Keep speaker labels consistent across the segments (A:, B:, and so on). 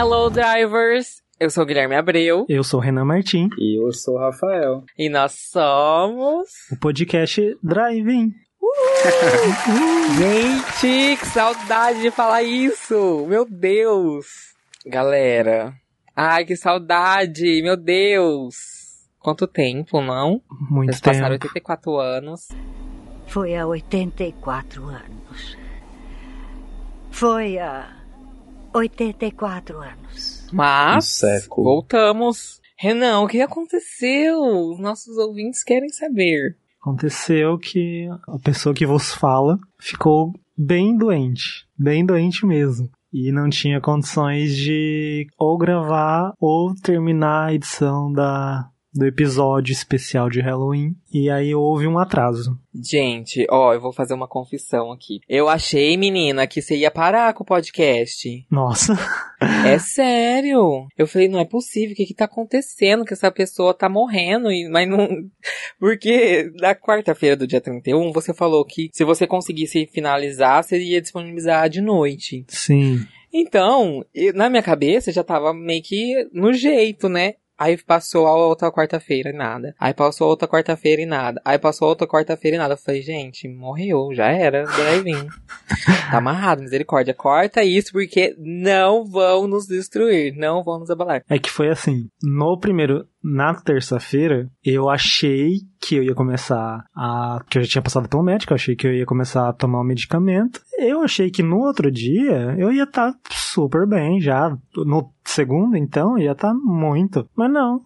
A: Hello, drivers! Eu sou o Guilherme Abreu.
B: Eu sou o Renan Martim.
C: E eu sou o Rafael.
A: E nós somos.
B: O podcast Driving.
A: Gente, que saudade de falar isso! Meu Deus! Galera. Ai, que saudade! Meu Deus! Quanto tempo, não?
B: Muito
A: Eles
B: tempo.
A: passaram 84 anos.
D: Foi há 84 anos. Foi há 84 anos.
A: Mas.
C: Um.
A: Voltamos. Renan, o que aconteceu? Os nossos ouvintes querem saber.
B: Aconteceu que a pessoa que vos fala ficou bem doente. Bem doente mesmo. E não tinha condições de ou gravar ou terminar a edição da, do episódio especial de Halloween. E aí houve um atraso.
A: Gente, ó, eu vou fazer uma confissão aqui. Eu achei, menina, que você ia parar com o podcast.
B: Nossa.
A: É sério. Eu falei, não é possível. O que que tá acontecendo? Que essa pessoa tá morrendo. E, mas não. Porque na quarta-feira do dia 31, você falou que se você conseguisse finalizar, você ia disponibilizar de noite.
B: Sim.
A: Então, na minha cabeça já tava meio que no jeito, né? Aí passou a outra quarta-feira e nada. Aí passou a outra quarta-feira e nada. Aí passou a outra quarta-feira e nada. Eu falei, gente, morreu, já era, drive-in. tá amarrado, misericórdia. Corta isso porque não vão nos destruir, não vão nos abalar.
B: É que foi assim, no primeiro, na terça-feira, eu achei que eu ia começar a. que eu já tinha passado pelo médico, eu achei que eu ia começar a tomar o medicamento. Eu achei que no outro dia eu ia estar super bem já. No segundo, então, ia estar muito. Mas não.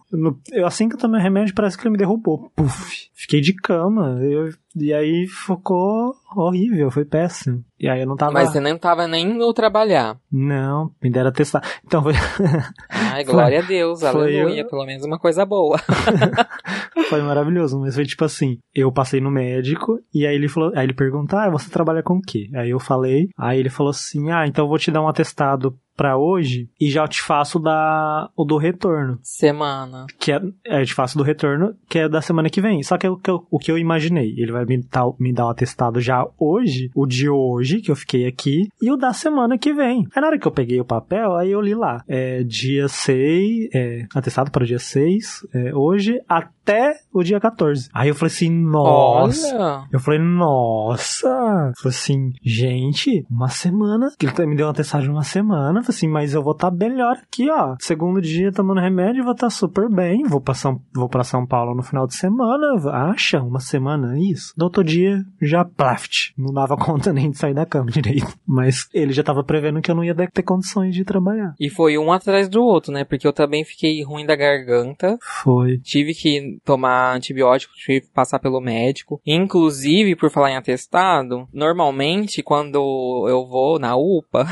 B: Eu, assim que eu tomei o remédio, parece que ele me derrubou. Puf. Fiquei de cama. eu- e aí ficou horrível, foi péssimo. E aí eu não tava.
A: Mas você nem tava nem indo trabalhar.
B: Não, me deram testar. Então foi.
A: Ai, glória a Deus,
B: Foi
A: aleluia.
B: eu.
A: Pelo menos uma coisa boa.
B: Foi maravilhoso, mas foi tipo assim, eu passei no médico e aí ele falou, aí ele perguntou, ah, você trabalha com o quê? Aí eu falei, aí ele falou assim, ah, então eu vou te dar um atestado pra hoje e já te faço da, o do retorno,
A: Semana.
B: que é, é, eu te faço do retorno, que é da semana que vem. Só que é o que eu, o que eu imaginei, ele vai me, dar- me dar o atestado já hoje, o de hoje, que eu fiquei aqui, e o da semana que vem. Aí na hora que eu peguei o papel, aí eu li lá, é dia 6, é, atestado para o dia 6, é, hoje, até o dia 14. Aí eu falei assim, nossa...
A: Olha.
B: Eu falei, nossa! Eu falei assim, gente, uma semana. Que ele me deu um atestado de uma semana. Assim, mas eu vou estar melhor aqui, ó. Segundo dia tomando remédio, vou estar super bem. Vou pra, São, vou pra São Paulo no final de semana. Acha? Uma semana? Isso. No outro dia, já plaft. Não dava conta nem de sair da cama direito. Mas ele já tava prevendo que eu não ia ter condições de trabalhar.
A: E foi um atrás do outro, né? Porque eu também fiquei ruim da garganta.
B: Foi.
A: Tive que tomar antibiótico, tive que passar pelo médico. Inclusive, por falar em atestado, normalmente quando eu vou na UPA,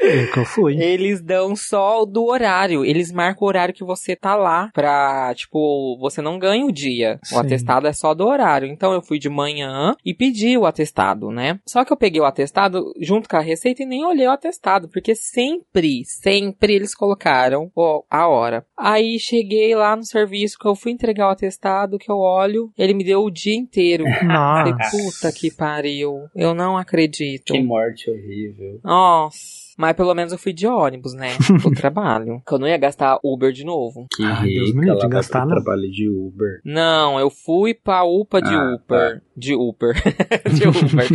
B: É que eu fui.
A: eles dão só o do horário. Eles marcam o horário que você tá lá pra, tipo, você não ganha o dia.
B: Sim.
A: O atestado é só do horário. Então eu fui de manhã e pedi o atestado, né? Só que eu peguei o atestado junto com a receita e nem olhei o atestado, porque sempre, sempre eles colocaram ó, a hora. Aí cheguei lá no serviço que eu fui entregar o atestado, que eu olho, ele me deu o dia inteiro. Falei,
B: Nossa.
A: puta que pariu. Eu não acredito.
C: Que morte horrível.
A: Nossa. Mas pelo menos eu fui de ônibus, né? Pro trabalho. Que eu não ia gastar Uber de novo.
C: Que
B: Ah, Deus me livre
C: ela
B: de gastar, não.
C: trabalho de Uber.
A: Não, eu fui pra UPA de
C: Ah,
A: Uber. De Uber. de Uber.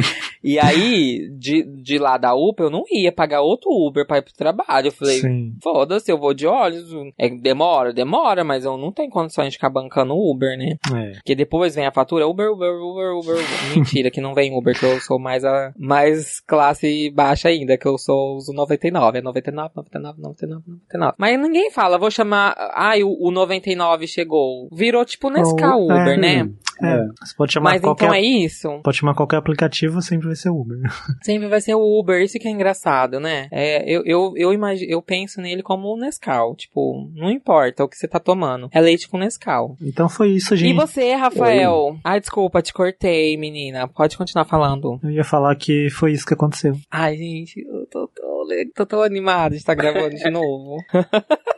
A: e aí, de, de lá da UPA, eu não ia pagar outro Uber pra ir pro trabalho. Eu falei, foda-se, eu vou de ônibus. É, demora, demora, mas eu não tenho condições de ficar bancando Uber, né?
B: É.
A: Porque depois vem a fatura Uber, Uber, Uber, Uber, Uber. Mentira, que não vem Uber, que eu sou mais a mais classe baixa ainda, que eu sou os 99. É 99, 99, 99, 99. Mas ninguém fala, vou chamar. Ai, o, o 99 chegou. Virou tipo Nescau Uber,
B: é.
A: né?
B: É. Você pode chamar
A: Mas
B: qualquer
A: então é isso.
B: Pode chamar qualquer aplicativo, sempre vai ser Uber.
A: Sempre vai ser o Uber, isso que é engraçado, né? É, eu, eu, eu, imagino, eu penso nele como o Nescau. Tipo, não importa o que você tá tomando. É leite com Nescau.
B: Então foi isso,
A: E
B: gente.
A: você, Rafael? Ai, desculpa, te cortei, menina. Pode continuar falando.
B: Eu ia falar que foi isso que aconteceu.
A: Ai, gente, eu tô, tô, tô tão animado de estar gravando de novo.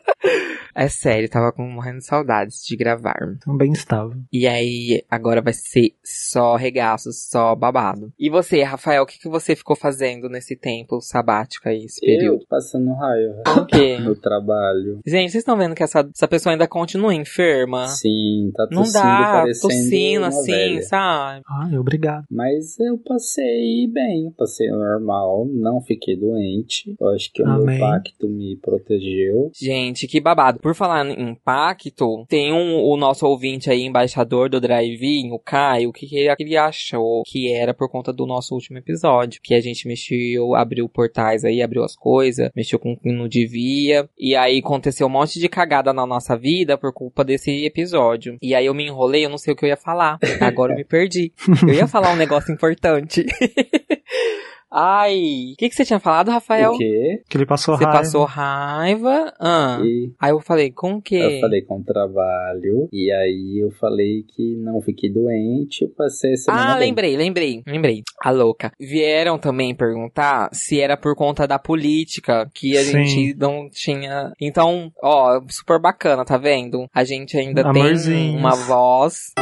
A: É sério, tava com morrendo de saudades de gravar.
B: Também estava.
A: E aí, agora vai ser só regaços, só babado. E você, Rafael, o que, que você ficou fazendo nesse tempo sabático aí, esse período?
C: Eu passando raiva
A: O quê?
C: no trabalho.
A: Gente, vocês estão vendo que essa, essa pessoa ainda continua enferma?
C: Sim, tá
A: Não
C: tossindo,
A: dá,
C: parecendo
A: tossindo
C: uma
A: assim,
C: velha.
A: sabe?
B: Ai, obrigado.
C: Mas eu passei bem, passei normal, não fiquei doente. Eu acho que o
B: Amém.
C: meu pacto me protegeu.
A: Gente, que babado. Por falar em impacto, tem um, o nosso ouvinte aí, embaixador do Drive-In, o Caio, o que, que ele- que ele achou que era por conta do nosso último episódio. Que a gente mexeu, abriu portais aí, abriu as coisas, mexeu com o que não devia. E aí aconteceu um monte de cagada na nossa vida por culpa desse episódio. E aí eu me enrolei, eu não sei o que eu ia falar. Agora eu me perdi. Eu ia falar um negócio importante. Ai, o que, que você tinha falado, Rafael?
C: O quê?
B: Que ele passou
A: Você
B: raiva.
A: passou raiva. Ah.
C: E
A: Aí eu falei, com o quê?
C: eu falei com o trabalho. E aí eu falei que não fiquei doente. Eu passei a semana
A: Ah,
C: bem.
A: lembrei, lembrei, lembrei. A louca. Vieram também perguntar se era por conta da política que a
B: Sim.
A: gente não tinha. Então, ó, super bacana, tá vendo? A gente ainda tem
B: Amorzinhos.
A: uma voz.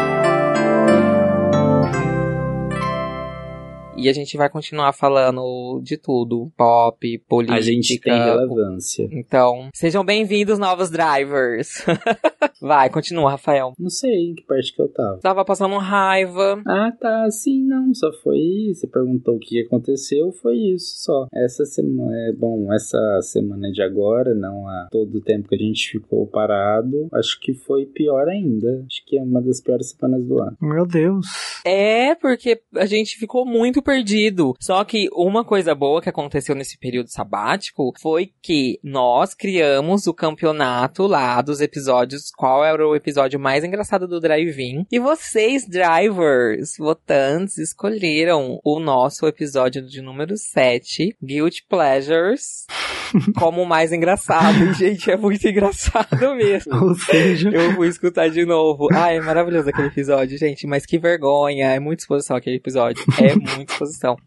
A: E a gente vai continuar falando de tudo: pop, política.
C: A gente tem relevância.
A: Então, sejam bem-vindos, novos drivers. vai, continua, Rafael.
C: Não sei em que parte que eu tava.
A: Tava passando raiva.
C: Ah, tá. Sim, não. Só foi isso. Você perguntou o que aconteceu. Foi isso só. Essa semana. É bom, essa semana de agora, não há todo o tempo que a gente ficou parado. Acho que foi pior ainda. Acho que é uma das piores semanas do ano.
B: Meu Deus.
A: É, porque a gente ficou muito perdido. Só que uma coisa boa que aconteceu nesse período sabático foi que nós criamos o campeonato lá dos episódios. Qual era o episódio mais engraçado do Drive-In? E vocês, drivers, votantes, escolheram o nosso episódio de número 7, Guilty Pleasures, como o mais engraçado. Gente, é muito engraçado mesmo.
B: Ou seja,
A: Eu fui escutar de novo. Ai, é maravilhoso aquele episódio, gente. Mas que vergonha. É muita exposição aquele episódio. É muita exposição.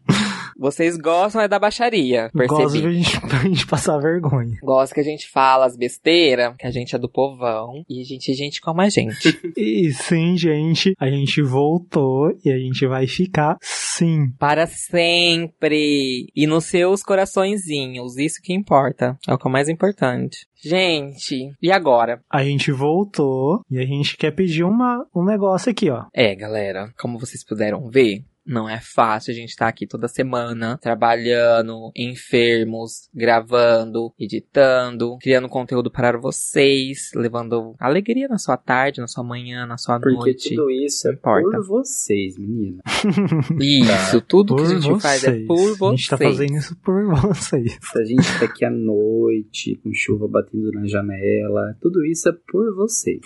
A: Vocês gostam é da baixaria,
B: gosto
A: percebi.
B: de a gente, pra gente passar vergonha.
A: Gosta que a gente fala as besteiras, que a gente é do povão. E a gente é gente como a gente.
B: E sim, gente, a gente voltou e a gente vai ficar sim.
A: Para sempre. E nos seus coraçõezinhos. Isso que importa. É o que é o mais importante. Gente, e agora?
B: A gente voltou e a gente quer pedir uma, um negócio aqui, ó.
A: É, galera, como vocês puderam ver, não é fácil a gente estar aqui toda semana trabalhando, enfermos, gravando, editando, criando conteúdo para vocês, levando alegria na sua tarde, na sua manhã, na sua
C: Porque
A: noite.
C: tudo isso é
A: Importa.
C: por vocês, menina.
A: Isso, tudo que a
B: Por
A: gente faz é
B: vocês.
A: por vocês.
B: A gente tá fazendo isso por vocês.
C: Se a gente tá aqui à noite, com chuva batendo na janela, tudo isso é por vocês.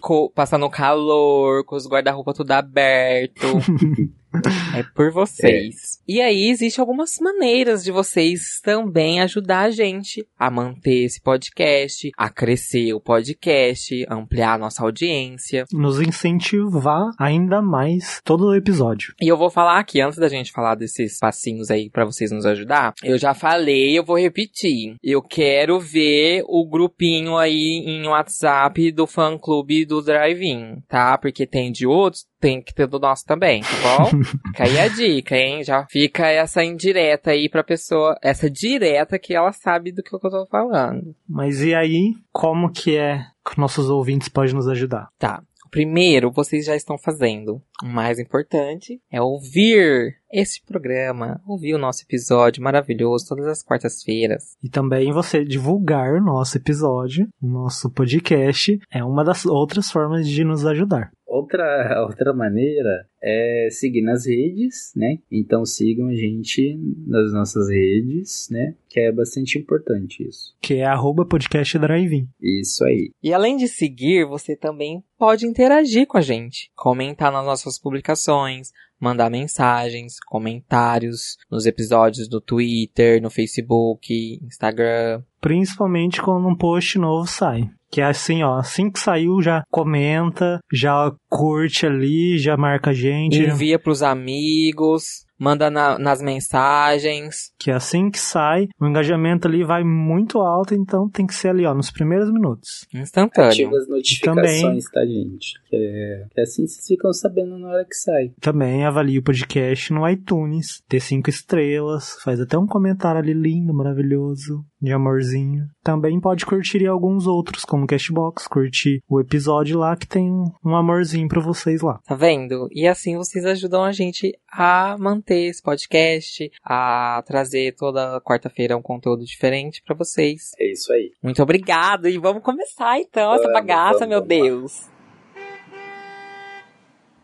A: Co- passando calor, com os guarda-roupa tudo aberto. É por vocês. E aí, existem algumas maneiras de vocês também ajudar a gente a manter esse podcast, a crescer o podcast, ampliar a nossa audiência.
B: Nos incentivar ainda mais todo o episódio.
A: E eu vou falar aqui, antes da gente falar desses passinhos aí pra vocês nos ajudar, eu já falei, eu vou repetir. Eu quero ver o grupinho aí em WhatsApp do fã clube do Drive-In, tá? Porque tem de outros, tem que ter do nosso também, tá bom? Fica aí a dica, hein? Já fica essa indireta aí pra pessoa, essa direta que ela sabe do que eu tô falando.
B: Mas e aí, como que é que nossos ouvintes podem nos ajudar?
A: Tá. O primeiro, vocês já estão fazendo. O mais importante é ouvir esse programa, ouvir o nosso episódio maravilhoso todas as quartas-feiras.
B: E também você divulgar o nosso episódio, o nosso podcast, é uma das outras formas de nos ajudar.
C: Outra, outra maneira é seguir nas redes, né? Então sigam a gente nas nossas redes, né? Que é bastante importante isso.
B: Que é arroba podcast drive
C: Isso aí.
A: E além de seguir, você também pode interagir com a gente, comentar nas nossas publicações, mandar mensagens, comentários nos episódios do Twitter, no Facebook, Instagram.
B: Principalmente quando um post novo sai. Que é assim, ó, assim que saiu, já comenta, já curte ali, já marca a gente.
A: Envia pros amigos. Manda na- nas mensagens.
B: Que assim que sai, o engajamento ali vai muito alto, então tem que ser ali, ó, nos primeiros minutos.
A: Instantâneo.
C: Ativa as notificações,
B: Também-
C: tá, gente? Que, é, que assim vocês ficam sabendo na hora que sai.
B: Também avalie o podcast no iTunes, dê cinco estrelas, faz até um comentário ali lindo, maravilhoso, de amorzinho. Também pode curtir alguns outros, como o Cashbox, curtir o episódio lá que tem um, amorzinho pra vocês lá.
A: Tá vendo? E assim vocês ajudam a gente a manter esse podcast, a trazer toda quarta-feira um conteúdo diferente pra vocês.
C: É isso aí.
A: Muito obrigado e vamos começar então essa
C: Vamos,
A: bagaça,
C: vamos,
A: meu
C: vamos lá.
A: Deus.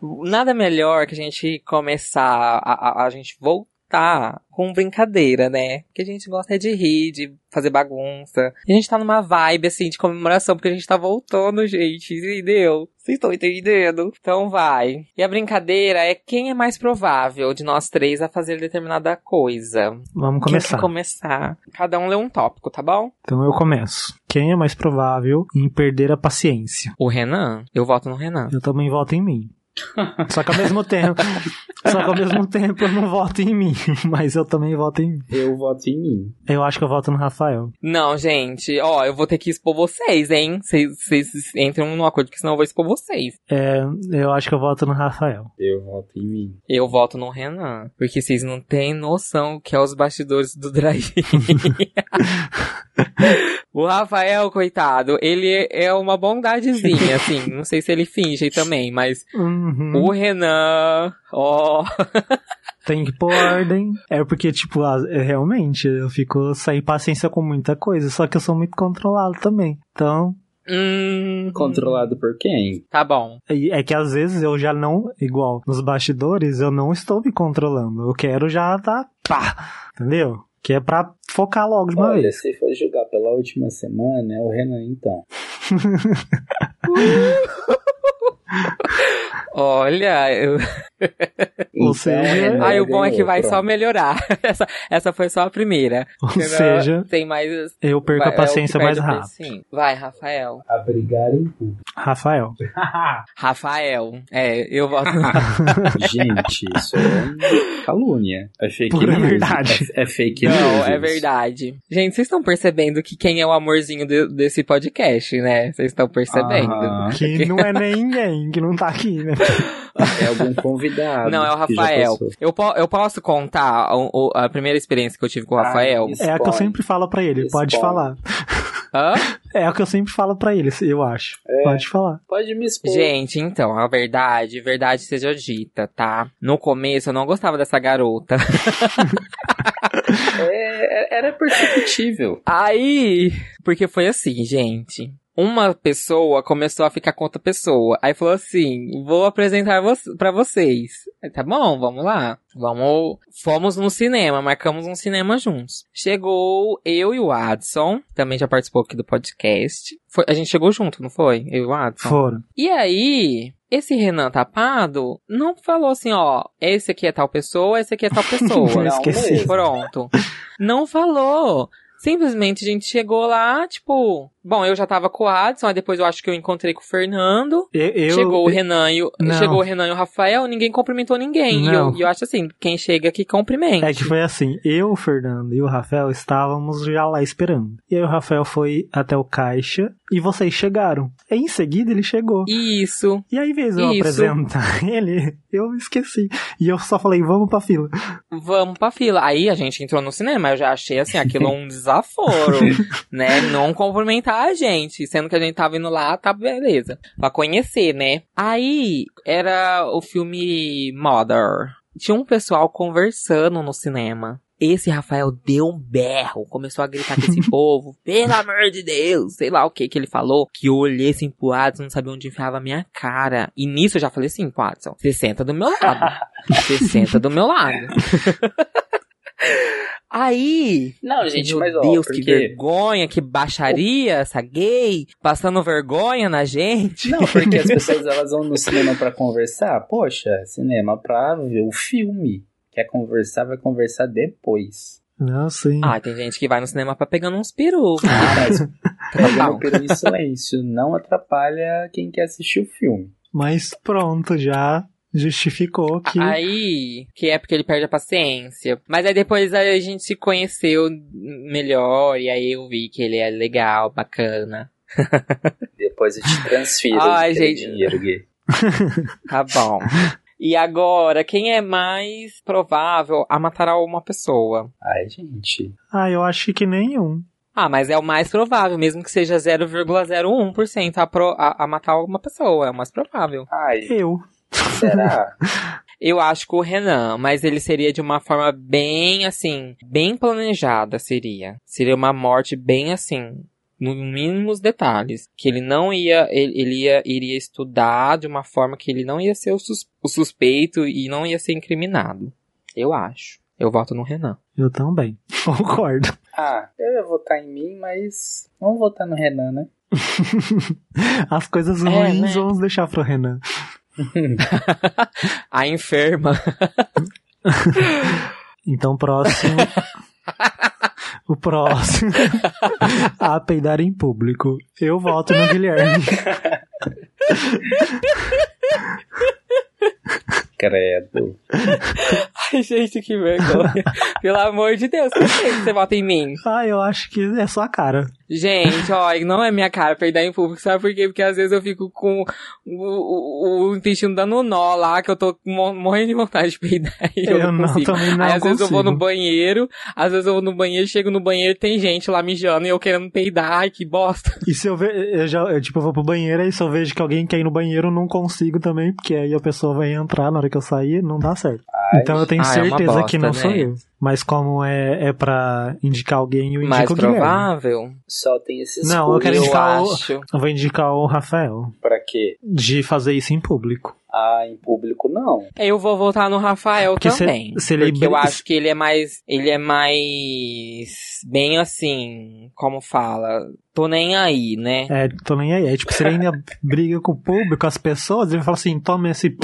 A: Nada melhor que a gente começar a, a, a gente voltar com brincadeira, né? Porque a gente gosta de rir, de fazer bagunça. E a gente tá numa vibe assim de comemoração porque a gente tá voltando, gente, entendeu? Vocês estão entendendo? Então vai. E a brincadeira é quem é mais provável de nós três a fazer determinada coisa.
B: Vamos começar.
A: começar? Cada um lê um tópico, tá bom?
B: Então eu começo. Quem é mais provável em perder a paciência?
A: O Renan? Eu voto no Renan.
B: Eu também voto em mim. Só que ao mesmo tempo, só que ao mesmo tempo eu não voto em mim, mas eu também voto em mim.
C: Eu voto em mim.
B: Eu acho que eu voto no Rafael.
A: Não, gente, ó, eu vou ter que expor vocês, hein? Vocês vocês entram num acordo que senão eu vou expor vocês.
B: É, eu acho que eu voto no Rafael.
C: Eu voto em mim.
A: Eu voto no Renan. Porque vocês não têm noção o que é os bastidores do drive. o Rafael, coitado, ele é uma bondadezinha, assim. Não sei se ele finge também, mas
B: Uhum.
A: o Renan, ó.
B: Tem que pôr ordem. É porque, tipo, é, realmente, eu fico sem paciência com muita coisa, só que eu sou muito controlado também. Então,
A: Hum,
C: Controlado por quem?
A: Tá bom.
B: é é que às vezes eu já não, igual nos bastidores, eu não estou me controlando. Eu quero já tá, pá, entendeu? Que é pra focar logo de uma
C: Olha,
B: vez.
C: se for julgar pela última semana, é o Renan, então.
A: Olha, eu...
B: Ou
C: Então,
B: seja-
C: Renan
A: Ai, o bom é que vai só melhorar. Essa, essa foi só a primeira.
B: Ou seja,
A: tem mais.
B: eu perco
A: vai-
B: a paciência
A: é o que
B: mais rápido.
A: precinho. Vai, Rafael.
C: A brigar em público.
B: Rafael.
A: Rafael. É, eu voto no
C: Gente, isso é calúnia. É fake
B: Pura
C: news.
B: verdade.
C: É, é fake news.
A: Não, é verdade. Gente, vocês estão percebendo que quem é o amorzinho de- desse podcast, né? Vocês estão percebendo.
C: Aham.
B: Que não é ninguém, que não tá aqui, né?
C: É algum convidado.
A: Não, é o Rafael. Eu, po- eu posso contar o- o- a primeira experiência que eu tive com o
C: Ah,
A: Rafael?
C: isso.
B: É a que eu sempre falo pra ele, pode
C: Spoiler.
B: falar.
A: Hã?
B: É a que eu sempre falo pra ele, eu acho.
C: É.
B: Pode falar.
C: Pode me expor.
A: Gente, então, a verdade, verdade seja dita, tá? No começo eu não gostava dessa garota.
C: É, é- era perceptível.
A: Aí, porque foi assim, gente. Uma pessoa começou a ficar com outra pessoa. Aí falou assim: vou apresentar vo pra vocês. Aí, tá bom, vamos lá. Vamos. Fomos no cinema, marcamos um cinema juntos. Chegou eu e o Adson, também já participou aqui do podcast. Foi- a gente chegou junto, não foi? Eu e o Adson.
B: Foram.
A: E aí, esse Renan Tapado não falou assim, ó, esse aqui é tal pessoa, esse aqui é tal pessoa.
C: Não,
B: esqueci.
A: Pronto. Não falou. Simplesmente a gente chegou lá, tipo. Bom, eu já tava com o Adson, aí depois eu acho que eu encontrei com o Fernando.
B: Eu, eu-
A: chegou o Renan e o,
B: Não.
A: chegou o Renan e o Rafael, ninguém cumprimentou ninguém. E eu,
B: Não.
A: e eu acho assim, quem chega aqui cumprimenta.
B: É que foi assim, eu, o Fernando e o Rafael estávamos já lá esperando. E aí o Rafael foi até o caixa e vocês chegaram. E em seguida ele chegou.
A: Isso.
B: E aí, vez eu
A: Isso.
B: apresentar ele, eu esqueci. E eu só falei, vamos pra fila.
A: Vamos pra fila. Aí a gente entrou no cinema, eu já achei assim, aquilo um desaforo, né? Não cumprimentar a gente, sendo que a gente tava indo lá, tá beleza. Pra conhecer, né? Aí era o filme Mother. Tinha um pessoal conversando no cinema. Esse Rafael deu um berro, começou a gritar com esse povo, pelo amor de Deus, sei lá o que que ele falou, que eu olhei assim pro Adson, não sabia onde enfiava a minha cara. E nisso eu já falei assim, pro Adson, você senta do meu lado. Você senta do meu lado. Aí,
C: Não, gente,
A: meu
C: mas ó,
A: Deus, que
C: porque...
A: vergonha, que baixaria essa gay, passando vergonha na gente.
C: Não, porque as pessoas elas vão no cinema pra conversar. Poxa, cinema pra ver o filme. Quer conversar, vai conversar depois.
B: Não, sim.
A: Ah, tem gente que vai no cinema pra pegando uns peru.
C: Ah, mas pegando
A: Não.
C: o peru em silêncio não atrapalha quem quer assistir o filme.
B: Mas pronto, já justificou que.
A: Aí, que é porque ele perde a paciência. Mas aí depois a gente se conheceu melhor e aí eu vi que ele é legal, bacana.
C: Depois eu te transfiro
A: Ai, gente.
C: dinheiro, Gui.
A: Tá bom. E agora, quem é mais provável a matar uma pessoa?
C: Ai, gente.
B: Ah, eu acho que nenhum.
A: Ah, mas é o mais provável, mesmo que seja 0,01% a, pro- a, a matar uma pessoa, é o mais provável.
C: Ai,
B: Eu.
C: Será?
A: Eu acho que o Renan, mas ele seria de uma forma bem assim, bem planejada seria. Seria uma morte bem assim, no mínimos detalhes, que ele não ia, ele, ele ia, iria estudar de uma forma que ele não ia ser o, sus- o suspeito e não ia ser incriminado. Eu acho. Eu voto no Renan.
B: Eu também. Concordo.
C: ah, eu ia votar em mim, mas vamos votar no Renan, né?
B: As coisas
A: É,
B: ruins
A: né?
B: vamos deixar pro Renan.
A: A enferma.
B: Então, próximo. o próximo. a peidar em público. Eu voto no Guilherme.
C: Credo.
A: Ai, gente, que vergonha. Pelo amor de Deus, por que você vota em mim?
B: Ah, eu acho que é só a cara.
A: Gente, ó, não é minha cara peidar em público, sabe por quê? Porque às vezes eu fico com o, o, o intestino dando nó lá, que eu tô mo- morrendo de vontade de peidar e eu,
B: Eu
A: não
B: não,
A: consigo.
B: também não
A: Aí às vezes eu vou
B: consigo.
A: no banheiro, às vezes eu vou no banheiro, chego no banheiro e tem gente lá mijando e eu querendo peidar, ai que bosta.
B: E se eu ver, eu já, eu, tipo, eu vou pro banheiro e se eu vejo que alguém quer ir no banheiro, eu não consigo também, porque aí a pessoa vai entrar na hora que eu sair, não dá certo.
C: Ai,
B: então eu tenho
A: Ah, é
B: certeza
A: bosta,
B: que não
A: né?
B: sou eu. Mas como é, é pra indicar alguém, eu indico
A: Mais
B: o Guilherme.
C: Só tem esses
B: Não, eu quero
A: eu
B: indicar o-
A: acho.
B: Eu vou indicar o Rafael.
C: Pra quê?
B: De fazer isso em público.
C: Ah, em público não.
A: Eu vou votar no Rafael
B: Porque se-
A: também.
B: se ele
A: porque eu acho que ele é mais. Ele é mais. Bem assim. Como fala? Tô nem aí, né?
B: É, tô nem aí. É tipo, se ele ainda briga com o público, as pessoas, ele fala assim, toma esse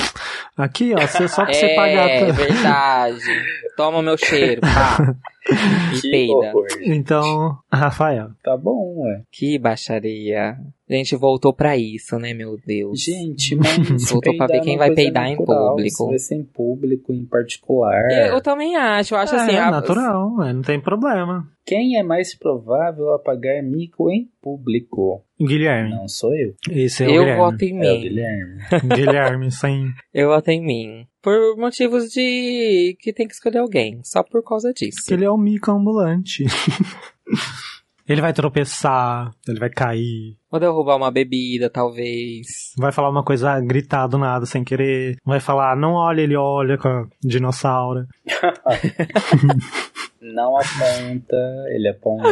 B: aqui, ó, você- só pra você
A: é,
B: pagar.
A: verdade. Toma meu cheiro, pá. E
C: Que
A: peida.
B: Então, Rafael.
C: Tá bom, ué.
A: Que baixaria. A gente voltou pra isso, né, meu Deus?
C: Gente, mas
A: Voltou pra ver quem
C: é
A: vai peidar em
C: natural,
A: público.
C: Se vai ser em público, em particular.
A: Eu, eu também acho. Eu acho
B: é,
A: assim. a-
B: natural, é, não tem problema.
C: Quem é mais provável a pagar mico em público?
B: Guilherme.
C: Não sou eu.
B: Esse é o
A: Eu
B: Guilherme.
A: voto em
C: É o
A: mim.
C: Guilherme.
B: Guilherme, sem.
A: Eu voto em mim. Por motivos de que tem que escolher alguém. Só por causa disso.
B: Ele é um mico ambulante. ele vai tropeçar, ele vai cair,
A: Vou derrubar uma bebida, talvez.
B: vai falar uma coisa, ah, gritar do nada, sem querer. Vai falar, não olha, ele olha com a dinossauro.
C: Não aponta, ele aponta.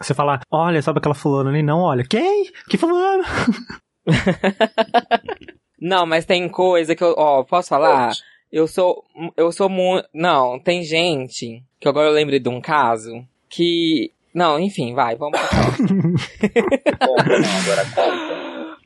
B: Você falar, olha, sabe aquela fulana ali? Não olha. Quem? Que fulano?
A: Não, mas tem coisa que eu. Ó, posso falar? Eu sou. Eu sou muito. Não, tem gente. Que agora eu lembrei de um caso. Que. Não, enfim, vai, vamos.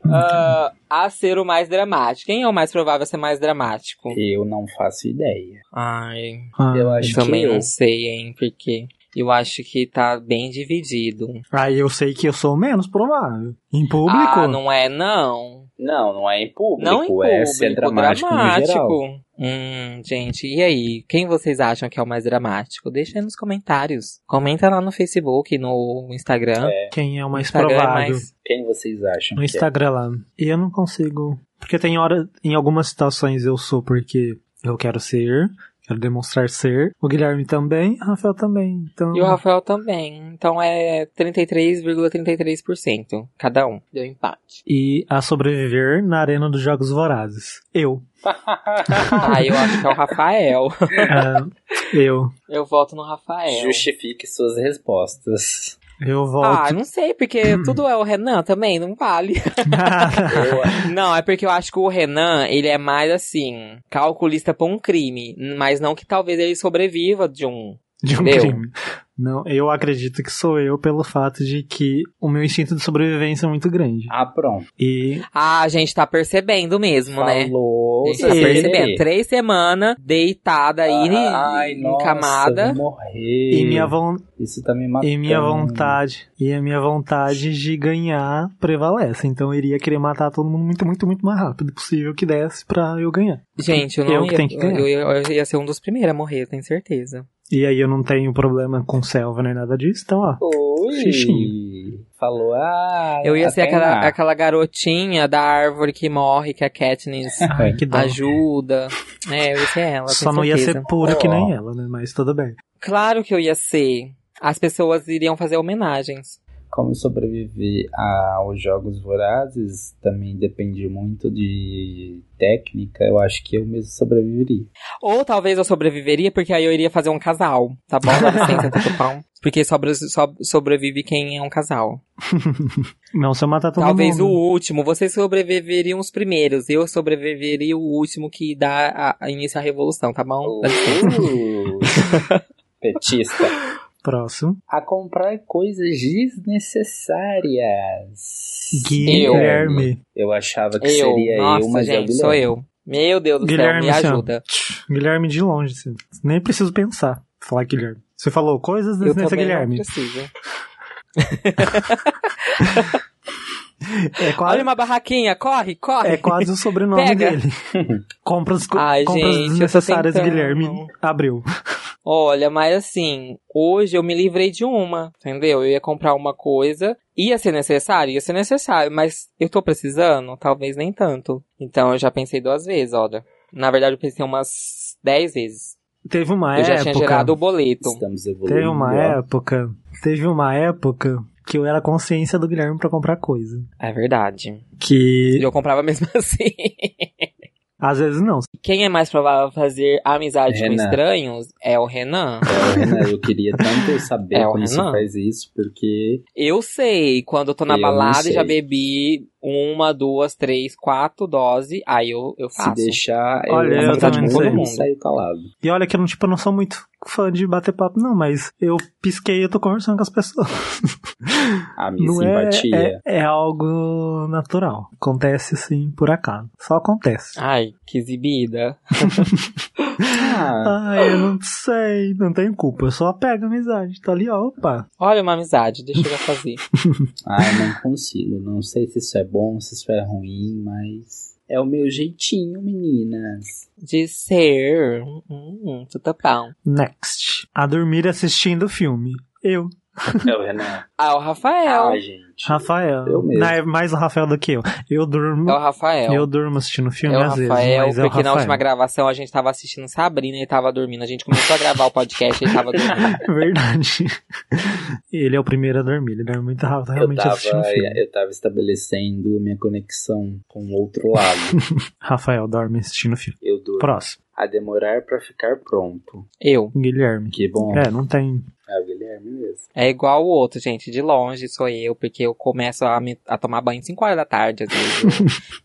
A: Ah, a ser o mais dramático. Quem é o mais provável a ser mais dramático?
C: Eu não faço ideia.
A: Ai,
B: Ah,
C: Eu
A: eu
C: acho
A: também
C: que eu.
A: não sei, hein, porque. Eu acho que tá bem dividido.
B: Aí eu sei que eu sou o menos provável. Em público?
A: Ah, não é, não.
C: Não, não é em público.
A: Não em público,
C: é ser dramático, no geral.
A: dramático. Hum, gente, e aí? Quem vocês acham que é o mais dramático? Deixa aí nos comentários. Comenta lá no Facebook, no Instagram.
C: É.
B: Quem é o mais
A: Instagram é
B: provável?
A: mais-
C: Quem vocês acham
B: No
C: que é?
B: Instagram lá. E eu não consigo. Porque tem hora, em algumas situações eu sou porque eu quero ser, quero demonstrar ser. O Guilherme também, o Rafael também. Então,
A: E o Rafael também. Então é 33,33% cada um. Deu empate.
B: e a sobreviver na arena dos Jogos Vorazes. Eu.
A: Ah, eu acho que é o Rafael.
B: Ah, eu.
A: Eu voto no Rafael.
C: Justifique suas respostas.
B: Eu
A: Ah,
B: volto.
A: não sei, porque tudo é o Renan também, não vale. Não, é porque eu acho que o Renan, ele é mais assim, calculista pra um crime, mas não que talvez ele sobreviva de um.
B: De um
A: Entendeu?
B: crime. Não, eu acredito que sou eu pelo fato de que o meu instinto de sobrevivência é muito grande.
C: Ah, pronto.
B: E
A: Ah, a gente tá percebendo mesmo, né?
C: Falou.
A: A gente tá percebendo. Três semanas deitada aí
C: Ai,
A: em
C: nossa,
A: camada.
C: eu vou morrer.
B: E minha, von-
C: Isso tá me matando.
B: e minha vontade, e a minha vontade de ganhar prevalece. Então eu iria querer matar todo mundo muito, muito, muito mais rápido possível que desse pra eu ganhar.
A: Gente, eu não
B: Eu que
A: ia,
B: tenho que ganhar.
A: eu, ia, eu ia ser um dos primeiros a morrer, eu tenho certeza.
B: E aí eu não tenho problema com selva nem nada disso, então ó.
C: Oi.
B: Xixi.
C: Falou, ah.
A: Eu ia ser aquela,
C: lá.
A: aquela garotinha da árvore que morre, que a Katniss
B: Ai, que
A: ajuda. É, eu ia ser ela.
B: Só não ia
A: certeza.
B: ser puro que
C: Ó.
B: nem ela, né? Mas tudo bem.
A: Claro que eu ia ser. As pessoas iriam fazer homenagens.
C: Como sobreviver aos jogos vorazes também depende muito de técnica. Eu acho que eu mesmo sobreviveria.
A: Ou talvez eu sobreviveria, porque aí eu iria fazer um casal, tá bom? Dá licença, Tutupão. Porque sobre, so- sobrevive quem é um casal.
B: Não, se eu matar todo
A: talvez o
B: mundo.
A: último. Vocês sobreviveriam os primeiros. Eu sobreviveria o último que dá a, a início à revolução, tá bom?
C: Uh, petista.
B: Próximo.
C: A comprar coisas desnecessárias.
B: Guilherme.
C: Eu achava que
A: Eu,
C: seria
A: nossa,
C: eu, mas é o
A: gente, sou
C: Guilherme.
A: eu. Meu Deus do
B: Guilherme,
A: céu, me
B: assim,
A: ajuda.
B: Guilherme de longe, assim. Nem preciso pensar. Falar Guilherme. Você falou coisas
A: Eu também
B: Guilherme.
A: não.
B: É quase,
A: Olha uma barraquinha, corre, corre.
B: é quase o sobrenome
A: Pega.
B: dele. compras, co-
A: Ai,
B: compras
A: gente, eu
B: desnecessárias. Guilherme abriu.
A: Olha, mas assim, hoje eu me livrei de uma, entendeu? Eu ia comprar uma coisa, ia ser necessário, ia ser necessário, mas eu tô precisando? Talvez nem tanto. Então eu já pensei duas vezes, olha. Na verdade, eu pensei umas dez vezes.
B: Teve uma
A: eu já
B: época.
A: tinha gerado o boleto.
C: Estamos evoluindo.
B: Teve uma época. Teve uma época que eu era a consciência do Guilherme pra comprar coisa.
A: É verdade.
B: Que
A: E eu comprava mesmo assim.
B: Às vezes não.
A: Quem é mais provável fazer amizade com
C: Renan.
A: estranhos é o Renan.
C: É, Renan, eu queria tanto saber
A: É o
C: como você
A: Renan.
C: faz isso, porque
A: Eu sei, quando eu tô na
C: Eu
A: balada e já bebi uma, duas, três, quatro doses, aí eu, eu faço.
C: se deixar, eu,
B: Olha,
A: eu
C: com todo
B: sei.
C: mundo saio calado.
B: E olha que eu não, tipo, eu não sou muito fã de bater papo, não, mas eu pisquei e eu tô conversando com as pessoas.
C: A minha
B: não é,
C: simpatia.
B: é, é algo natural. Acontece assim, por acaso. Só acontece.
A: Ai, que exibida.
C: Ah,
B: Ai, eu não sei, não tenho culpa. Eu só pego a amizade. Tá ali, ó, opa.
A: Olha uma amizade, deixa eu já fazer.
C: ah, eu não consigo. Não sei se isso é bom, se isso é ruim, mas é o meu jeitinho, meninas.
A: De ser. Hum, hum, tudo bom.
B: Next. A dormir assistindo o filme. Eu.
C: É o Renan.
A: Ah, o Rafael.
C: Ah, gente.
B: Rafael.
C: Eu mesmo.
B: Não, é mais o Rafael do que eu. Eu durmo.
A: É o Rafael.
B: Eu durmo assistindo filme
A: É o
B: às vezes,
A: Rafael,
B: mas é o
A: porque na
B: Rafael.
A: última gravação a gente tava assistindo Sabrina e tava dormindo. A gente começou a gravar o podcast e ele tava dormindo.
B: Verdade. ele é o primeiro a dormir. Ele dorme muito rápido,
C: Eu
B: realmente
C: tava,
B: assistindo filme.
C: eu tava estabelecendo minha conexão com o outro lado.
B: Rafael dorme assistindo filme.
C: Eu durmo.
B: Próximo.
C: A demorar pra ficar pronto.
A: Eu.
B: Guilherme.
C: Que bom.
B: É, não tem.
C: É o Guilherme mesmo.
A: É igual o outro, gente. De longe sou eu, porque eu começo a, me- a tomar banho 5 horas da tarde, às vezes.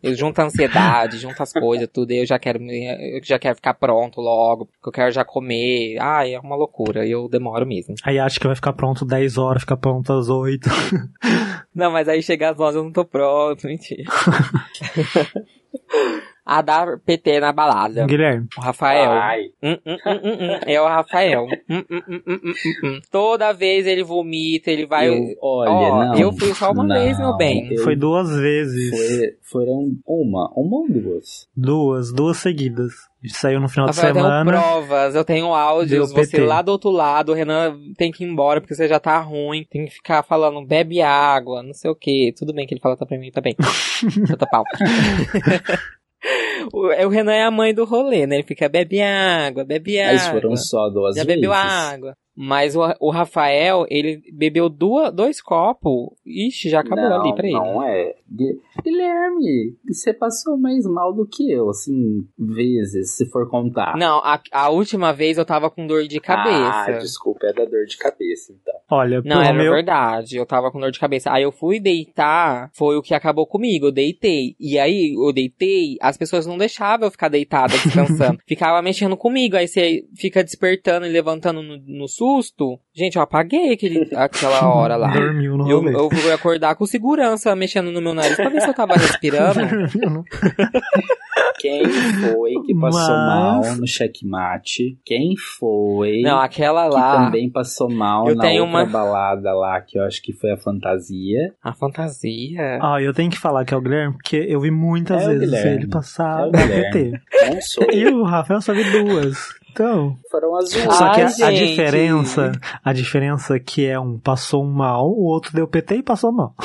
A: Eu, eu junto a ansiedade, junto as coisas, tudo. e Eu já quero, me- eu já quero ficar pronto logo, porque eu quero já comer. Ai, é uma loucura. Eu demoro mesmo.
B: Aí acha que vai ficar pronto 10 horas, fica pronto às 8.
A: Não, mas aí chega às 11 eu não tô pronto, mentira. a dar PT na balada.
B: Guilherme.
A: O Rafael. Hum, hum, hum, hum, hum. É o Rafael. Hum, hum, hum, hum, hum, hum. Toda vez ele vomita, ele vai.
C: eu, olha,
A: Ó,
C: não.
A: eu fui só uma
C: não,
A: vez, meu bem.
C: eu-
B: Foi duas vezes.
C: foi- foram uma, uma ou duas.
B: Duas, duas seguidas. Saiu no final de
A: Rafael, eu tenho
B: semana.
A: provas, eu tenho áudios, você
B: PT.
A: lá do outro lado, o Renan tem que ir embora porque você já tá ruim, tem que ficar falando bebe água, não sei o que. Tudo bem que ele fala tá pra mim também. Puta pau. o, é, o Renan é a mãe do rolê, né? Ele fica bebe água, bebe água.
C: Mas foram só duas
A: Já
C: vezes.
A: bebeu água. Mas o, o Rafael, ele bebeu duas, dois copos. Ixi, já acabou
C: não,
A: ali pra ele.
C: Não é. Gui- Guilherme, você passou mais mal do que eu, assim, vezes, se for contar.
A: Não, a, a última vez eu tava com dor de
C: Ah,
A: cabeça.
C: desculpa, é da dor de cabeça, então.
B: Olha,
A: Não, era
B: meu...
A: verdade. Eu tava com dor de cabeça. Aí eu fui deitar, foi o que acabou comigo. Eu deitei. E aí eu deitei, as pessoas não deixavam eu ficar deitada, descansando. Ficava mexendo comigo. Aí você fica despertando e levantando no, no susto. Gente, eu apaguei aquele, aquela hora lá.
B: Dormiu no
A: Eu,
B: rolê.
A: eu fui acordar com segurança, mexendo no meu nariz pra ver se eu tava respirando.
C: Quem foi que passou
B: Mas-
C: mal no checkmate? Quem foi
A: Não, aquela
C: que
A: lá,
C: também passou mal
A: Eu
C: na
A: tenho
C: outra
A: uma-
C: balada lá, que eu acho que foi a fantasia?
A: a fantasia.
B: Ah, eu tenho que falar que é o Guilherme, porque eu vi muitas
C: É
B: vezes ele passar
C: É o
B: na. PT.
C: Não sou
B: E
C: eu.
B: o Rafael só vi duas. Então,
C: Foram as
A: Ah,
B: só que a, a diferença, a diferença é que é um passou mal, o outro deu PT e passou mal.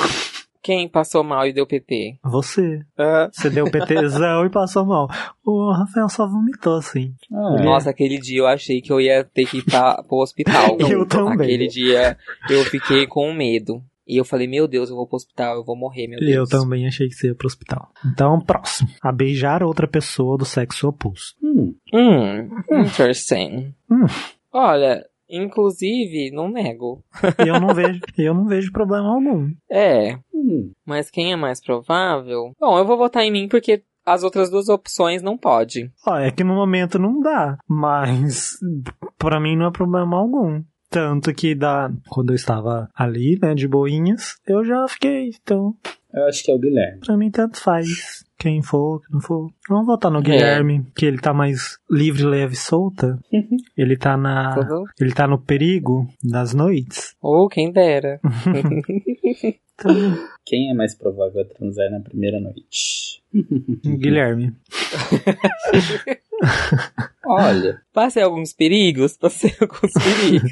A: Quem passou mal e deu PT?
B: Você,
A: Ah,
B: você deu PTzão e passou mal. O Rafael só vomitou assim.
C: Ah,
A: Nossa, aquele dia eu achei que eu ia ter que ir pra, pro hospital.
B: Eu também.
A: Aquele dia eu fiquei com medo. E eu falei, meu Deus, eu vou pro hospital, eu vou morrer, meu
B: E
A: Deus.
B: eu também achei que você ia pro hospital. Então, próximo. A beijar outra pessoa do sexo oposto.
C: hum,
A: Hum, interesting.
B: Hum.
A: Olha, inclusive, não nego.
B: Eu não vejo, eu não vejo problema algum.
A: É,
C: hum.
A: mas quem é mais provável? Bom, eu vou votar em mim porque as outras duas opções não pode.
B: Ó, é que no momento não dá, mas pra mim não é problema algum. Tanto que da, quando eu estava ali, né, de boinhas, eu já fiquei. Então,
C: Eu acho que é o Guilherme.
B: pra mim tanto faz. Quem for, quem não for. Vamos votar no
A: É.
B: Guilherme, que ele tá mais livre, leve e solta. Ele tá na.
A: Tudo?
B: Ele tá no perigo das noites.
A: Ou quem dera.
B: Então,
C: Quem é mais provável a transar na primeira noite?
B: Guilherme.
C: Olha,
A: Passei alguns perigos, passei alguns perigos.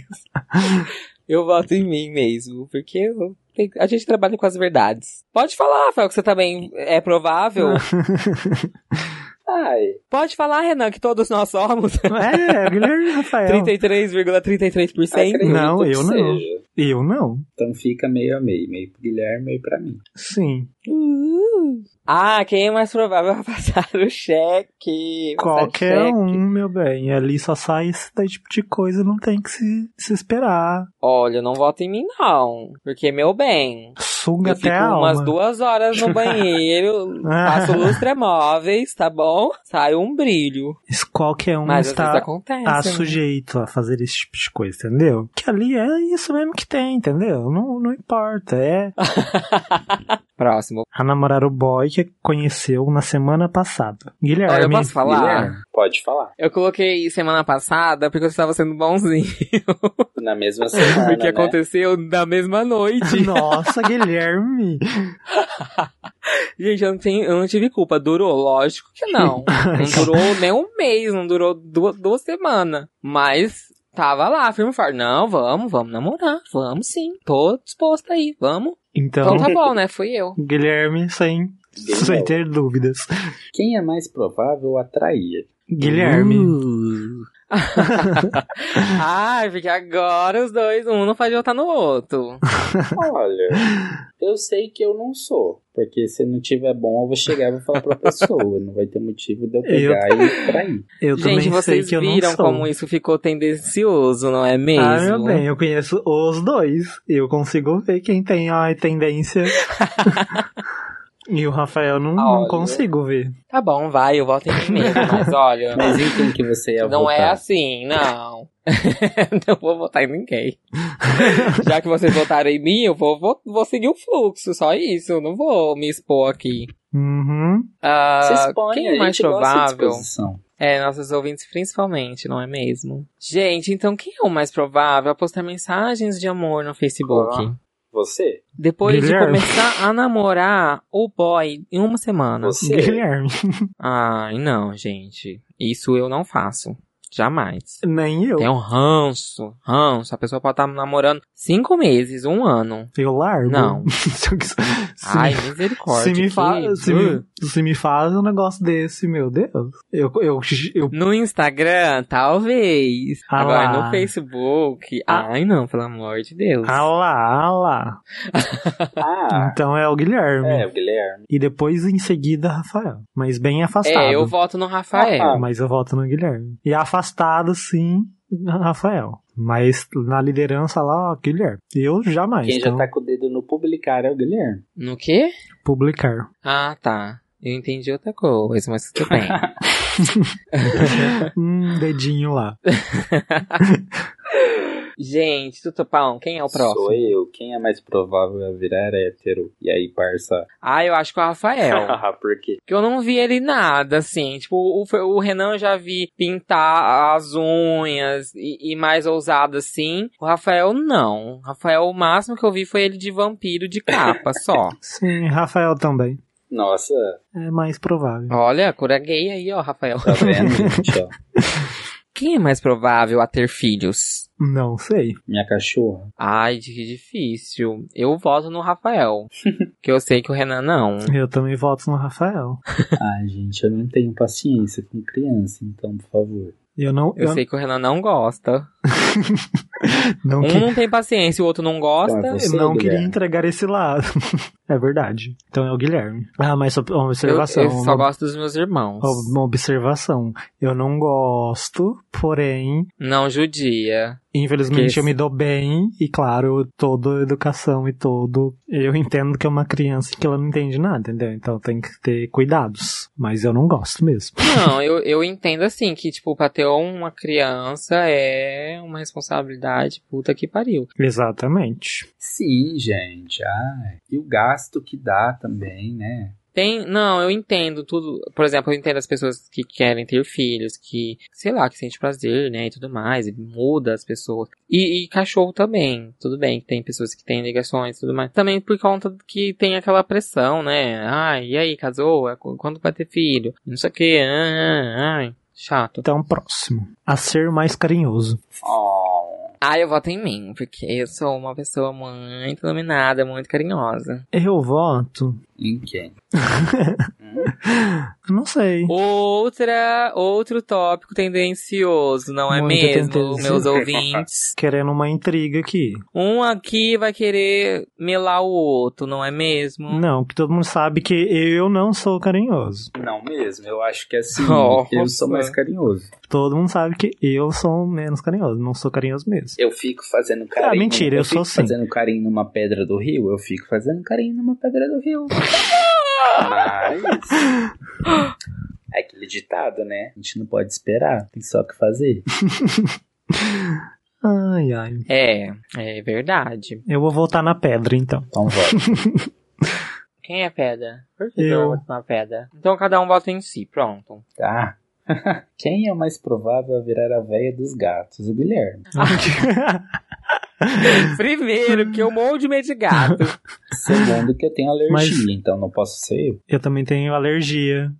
A: eu voto em mim mesmo, porque eu- a gente trabalha com as verdades. Pode falar, Rafael, que você também é provável.
C: ai,
A: Pode falar, Renan, que todos nós somos.
B: É, Guilherme e Rafael.
A: 33,33%.
C: acredito
B: Não, eu não.
C: seja.
B: Eu não.
C: Então fica meio a meio, meio pro Guilherme, meio pra mim.
B: Sim.
A: Uh. Ah, quem é mais provável a passar o cheque?
B: Qualquer
A: cheque.
B: um, meu bem. Ali só sai esse tipo de coisa, não tem que se, se esperar.
A: Olha, não voto em mim, não. Porque, meu bem,
B: Suga
A: eu
B: até
A: fico
B: a
A: umas
B: alma.
A: duas horas no banheiro, faço lustramóveis, tá bom? Sai um brilho.
B: Isso Qualquer um
A: Mas
B: está
A: acontece.
B: tá
A: né?
B: sujeito a fazer esse tipo de coisa, entendeu? Que ali é isso mesmo que tem, entendeu? Não, não importa. É
A: Próximo.
B: a namorar o boy que conheceu na semana passada. Guilherme.
A: Olha, eu posso falar?
C: Guilherme, pode falar.
A: Eu coloquei semana passada porque eu estava sendo bonzinho.
C: Na mesma semana,
A: porque
C: né?
A: aconteceu na mesma noite.
B: Nossa, Guilherme.
A: Gente, eu não, tenho, eu não tive culpa. Durou? Lógico que não. Não durou nem um mês, não durou duas, duas semanas. Mas tava lá, firme e forte. Não, vamos, vamos namorar. Vamos sim. Tô disposta aí, vamos.
B: Então,
A: Então tá bom, né? Fui eu.
B: Guilherme, sem, sem ter dúvidas.
C: Quem é mais provável a trair?
B: Guilherme.
A: Uh. Ai, porque agora os dois, um não pode votar no outro.
C: Olha, eu sei que eu não sou. Porque se não tiver bom, eu vou chegar e vou falar pra pessoa. Não vai ter motivo de eu pegar e trair.
B: Eu
A: Gente,
B: também sei
A: vocês
B: que eu não
A: viram
B: sou.
A: como isso ficou tendencioso, não é mesmo?
B: Ah, meu bem, eu conheço os dois. Eu consigo ver quem tem a tendência. e o Rafael não, não consigo ver.
A: Tá bom, vai, eu voto em mim mesmo, mas olha,
C: Mas em quem que você ia
A: não
C: votar?
A: é assim, não. não vou votar em ninguém. Já que vocês votaram em mim, eu vou, vou, vou seguir o fluxo, só isso, eu não vou me expor aqui.
B: Uhum.
A: Ah,
C: Se expõe,
A: quem é mais provável? É, nossos ouvintes principalmente, não é mesmo? Gente, então quem é o mais provável a postar mensagens de amor no Facebook?
C: Ah. Você?
A: Depois
B: Guilherme.
A: de começar a namorar o boy em uma semana.
C: Você?
B: Guilherme.
A: Ai, não, gente. Isso eu não faço. Jamais.
B: Nem eu.
A: Tem um ranço, ranço. A pessoa pode estar namorando cinco meses, um ano.
B: Eu largo.
A: Não.
B: se,
A: Ai, misericórdia.
B: se, me
A: que-
B: fa- se, me, se me faz um negócio desse, meu Deus. Eu, eu, eu,
A: No Instagram, talvez.
B: Ah
A: Agora
B: lá.
A: no Facebook.
B: Ah.
A: Ai, não, pelo amor de Deus.
B: ah lá, ah lá.
C: Ah,
B: Então é o Guilherme.
C: é, o Guilherme.
B: E depois, em seguida, Rafael. Mas bem afastado.
A: é, eu voto no Rafael.
C: Ah,
B: Mas eu voto no Guilherme. E afastado, sim, Rafael. Mas na liderança lá, ó, Guilherme. Eu jamais.
C: Quem
B: então,
C: já tá com o dedo no publicar é o Guilherme.
A: No quê?
B: publicar.
A: Ah, tá. Eu entendi outra coisa, mas tudo bem.
B: um dedinho lá.
A: Gente, Tutupão, quem é o próximo?
C: Sou eu. Quem é mais provável a virar hétero? E aí, parça?
A: Ah, eu acho que é o Rafael.
C: Por quê?
A: Porque eu não vi ele nada, assim. Tipo, o, o Renan eu já vi pintar as unhas e, e mais ousado, assim. O Rafael, não. O Rafael, o máximo que eu vi foi ele de vampiro de capa, só.
B: Sim, Rafael também.
C: Nossa,
B: É mais provável.
A: Olha, cura gay aí, ó, Rafael.
C: tá vendo, gente, ó?
A: Quem é mais provável a ter filhos?
B: Não sei.
C: Minha cachorra.
A: Ai, que difícil. Eu voto no Rafael. que eu sei que o Renan não.
B: Eu também voto no Rafael.
C: Ai, gente, eu não tenho paciência com criança, então, por favor.
B: Eu não.
A: Eu
B: Eu,
A: sei que o Renan não gosta.
B: não,
A: Um
B: que-
A: não tem paciência, o outro não gosta.
C: Então, é você,
B: eu não queria entregar esse lado. é verdade. Então é o Guilherme. Ah, mas só uma
A: Eu,
B: observação.
A: eu só
B: uma,
A: gosto dos meus irmãos.
B: uma observação. Eu não gosto, porém,
A: Não judia.
B: infelizmente eu me dou bem. E claro, toda educação e todo. Eu entendo que é uma criança que ela não entende nada, entendeu? Então tem que ter cuidados. Mas eu não gosto mesmo.
A: Não, eu, eu entendo assim, que, tipo, pra ter uma criança é uma responsabilidade puta que pariu.
B: Exatamente.
C: Sim, gente. Ai. E o gasto que dá também, né?
A: Tem, não, eu entendo tudo. Por exemplo, eu entendo as pessoas que querem ter filhos, que, sei lá, que sente prazer, né, e tudo mais, e muda as pessoas. E, e cachorro também, tudo bem, que tem pessoas que têm ligações e tudo mais. Também por conta que tem aquela pressão, né? Ai, e aí, casou? É, qu- Quando vai ter filho? Não sei o que, ai, chato.
B: Então, próximo. A ser mais carinhoso.
C: Oh.
A: Ah, eu voto em mim, porque eu sou uma pessoa muito iluminada, muito carinhosa.
B: Eu voto.
C: Em quem?
B: eu Não sei.
A: Outra, outro tópico tendencioso, não é
B: Muito
A: mesmo,
B: tendencioso.
A: meus ouvintes?
B: Querendo uma intriga aqui.
A: Um aqui vai querer melar o outro, não é mesmo?
B: Não, que todo mundo sabe que eu não sou carinhoso.
C: Não mesmo, eu acho que assim,
A: Nossa.
C: eu sou mais carinhoso.
B: Todo mundo sabe que eu sou menos carinhoso. Não sou carinhoso mesmo.
C: Eu fico fazendo carinho.
B: Ah, mentira, eu
C: fico
B: sou sim.
C: fazendo carinho numa pedra do rio, eu fico fazendo carinho numa pedra do rio. Mas. É aquele ditado, né? A gente não pode esperar, tem só o que fazer.
B: Ai, ai.
A: É, é verdade.
B: Eu vou voltar na pedra, então.
C: Então voto.
A: Quem é pedra? Por que
B: Eu.
A: voto na pedra? Então cada um vota em si, pronto.
C: Tá. Quem é o mais provável a virar a véia dos gatos? O Guilherme.
A: Primeiro, que eu morro de medo de gato.
C: Segundo, que eu tenho alergia,
B: Mas-
C: então não posso ser eu.
B: eu também tenho alergia.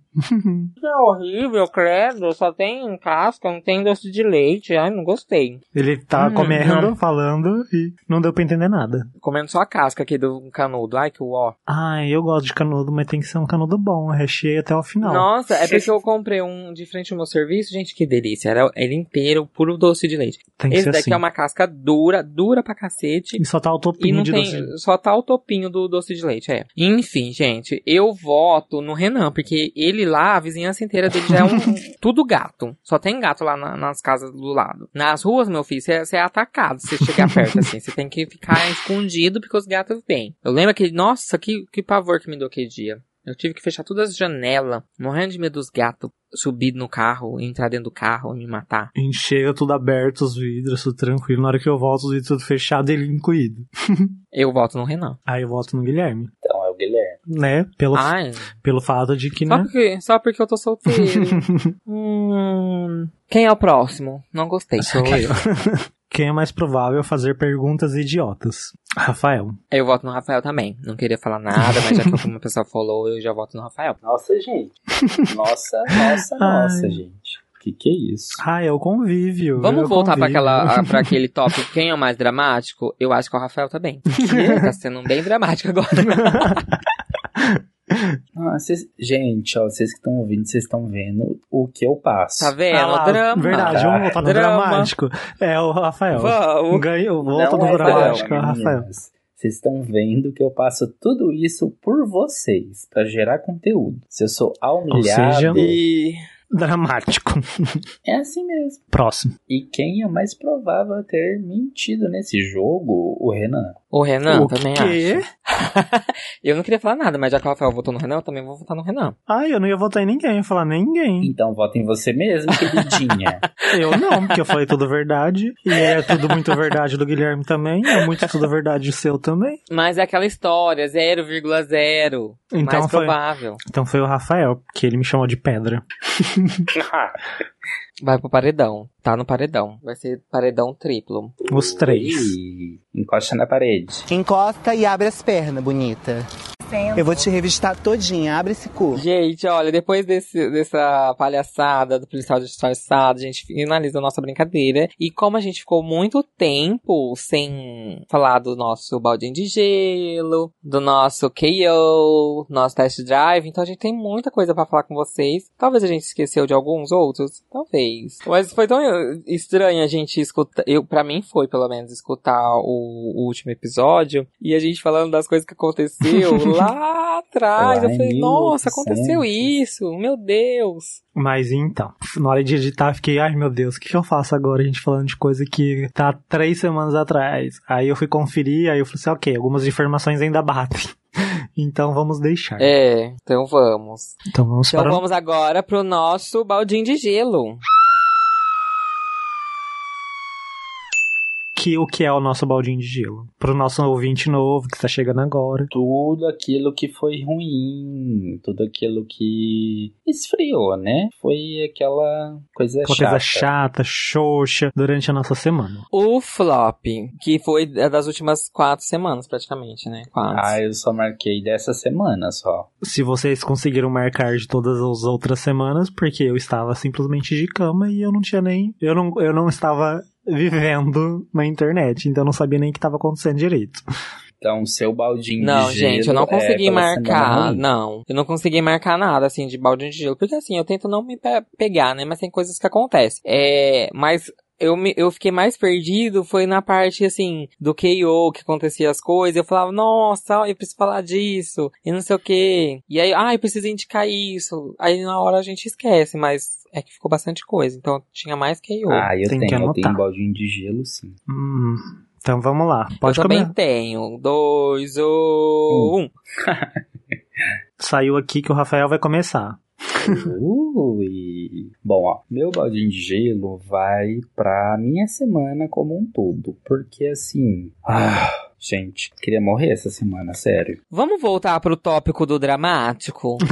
A: É horrível, credo. Só tem casca, não tem doce de leite. Ai, não gostei.
B: Ele tá
A: Hum,
B: comendo,
A: não.
B: falando e não deu pra entender nada.
A: Comendo só a casca aqui do canudo. Ai, que uó.
B: Ai, eu gosto de canudo, mas tem que ser um canudo bom, recheio até o final.
A: Nossa, é porque eu comprei um de frente ao meu serviço. Gente, que delícia. Era ele inteiro, puro doce de leite.
B: Tem que
A: Esse
B: ser
A: daqui
B: assim.
A: é uma casca dura, dura pra cacete.
B: E só tá o
A: E
B: topinho
A: não
B: de
A: tem,
B: doce.
A: só tá o topinho do doce de leite, é. Enfim, gente, eu voto no Renan, porque ele lá, a vizinhança inteira dele já é um, tudo gato. Só tem gato lá na- nas casas do lado. Nas ruas, meu filho, você é atacado se você chegar perto, assim. Você tem que ficar escondido porque os gatos vêm. Eu lembro que, nossa, que, que pavor que me deu aquele dia. Eu tive que fechar todas as janelas, morrendo de medo dos gatos subir no carro, entrar dentro do carro e me matar.
B: Encheu tudo aberto, os vidros, tudo tranquilo. Na hora que eu volto, os vidros tudo fechado e ele incluído.
A: Eu voto no Renan.
B: Aí eu volto no Guilherme.
C: Então é o Guilherme.
B: Né? Pelo,
A: Ai,
B: pelo fato de que,
A: Só
B: né?
A: porque, só porque eu tô solteiro. hum, quem é o próximo? Não gostei.
B: Sou eu. Quem é mais provável fazer perguntas idiotas? Rafael.
A: Eu voto no Rafael também. Não queria falar nada, mas já que uma pessoa falou, eu já voto no Rafael.
C: Nossa, gente. Nossa, nossa, nossa, gente. Que que é isso?
B: Ah, é o convívio.
A: Vamos
B: é
A: voltar pra,
B: convívio.
A: aquela, pra aquele tópico, quem é o mais dramático? Eu acho que é o Rafael também. Que tá sendo bem dramático agora.
C: Ah, cês- gente, ó, vocês que estão ouvindo, vocês estão vendo o que eu passo.
A: Tá vendo?
B: Ah
A: drama.
B: Verdade, vamos voltar no
A: Drama.
B: dramático. É o Rafael.
A: Vamos.
B: Ganhou, volta no
C: é
B: dramático, é o Rafael.
C: Vocês estão vendo que eu passo tudo isso por vocês, pra gerar conteúdo. Se eu sou humilhado,
B: seja-
A: E...
B: Dramático.
C: É assim mesmo.
B: Próximo.
C: E quem é mais provável a ter mentido nesse jogo? O Renan.
A: O Renan
B: o
A: também
B: quê?
A: acha. eu não queria falar nada, mas já que o Rafael votou no Renan, eu também vou votar no Renan.
B: Ah, eu não ia votar em ninguém, eu ia falar ninguém.
C: Então vota em você mesmo, queridinha.
B: Eu não, porque eu falei tudo verdade. E é tudo muito verdade do Guilherme também. É muito tudo verdade seu também.
A: Mas é aquela história, 0,0.
B: Então
A: mais
B: foi,
A: provável.
B: então foi o Rafael, que ele me chamou de pedra.
A: Vai pro paredão. Tá no paredão. Vai ser paredão triplo.
B: Os três.
C: Ih, encosta na parede.
E: Encosta e abre as pernas, bonita. Eu vou te revistar todinha, abre esse cu.
A: Gente, olha, depois desse, dessa palhaçada do policial disfarçado, a gente finaliza a nossa brincadeira. E como a gente ficou muito tempo sem falar do nosso baldinho de gelo, do nosso KO, nosso test drive, então a gente tem muita coisa pra falar com vocês. Talvez a gente esqueceu de alguns outros, talvez. Mas foi tão estranho a gente escutar, eu, pra mim foi pelo menos, escutar o, o último episódio e a gente falando das coisas que aconteceu lá atrás.
C: Lá
A: eu falei, nossa, aconteceu
C: 1800.
A: isso, meu Deus.
B: Mas então, na hora de editar, fiquei, ai meu Deus, o que, eu faço agora? A gente falando de coisa que tá três semanas atrás. Aí eu fui conferir, aí eu falei assim, ok, algumas informações ainda batem. Então vamos deixar.
A: É, então vamos.
B: Então vamos
A: Então
B: para
A: vamos agora pro nosso baldinho de gelo.
B: Que o que é o nosso baldinho de gelo. Pro nosso ouvinte novo que está chegando agora.
C: Tudo aquilo que foi ruim, tudo aquilo que esfriou, né? Foi aquela coisa
B: Aquela
C: chata.
B: coisa chata, xoxa, durante a nossa semana.
A: O flop, que foi das últimas quatro semanas, praticamente, né? Quatro.
C: Ah, eu só marquei dessa semana só.
B: Se vocês conseguiram marcar de todas as outras semanas, porque eu estava simplesmente de cama e eu não tinha nem. Eu não, eu não estava vivendo na internet, então eu não sabia nem o que estava acontecendo direito.
C: Então, seu baldinho
A: Não,
C: de gelo
A: gente, eu não
C: é
A: consegui
C: semana
A: marcar. Não, eu não consegui marcar nada, assim, de baldinho de gelo. Porque, assim, eu tento não me pe- pegar, né? Mas tem coisas que acontecem. É, mas eu, me, eu fiquei mais perdido foi na parte, assim, do KO, que acontecia as coisas. Eu falava, nossa, eu preciso falar disso, e não sei o quê. E aí, ah, eu preciso indicar isso. Aí na hora a gente esquece, mas é que ficou bastante coisa. Então tinha mais KO.
C: Ah, eu
B: Tem que
C: tenho, eu
B: anotar.
C: tenho baldinho de gelo, sim.
B: Hum, então vamos lá. Pode
A: eu também
B: começar.
A: tenho. Dois ou um.
B: Saiu aqui que o Rafael vai começar.
C: Ui. Bom, ó, meu baldinho de gelo vai pra minha semana como um todo. Porque assim. Ah, gente, queria morrer essa semana, sério.
A: Vamos voltar pro tópico do dramático?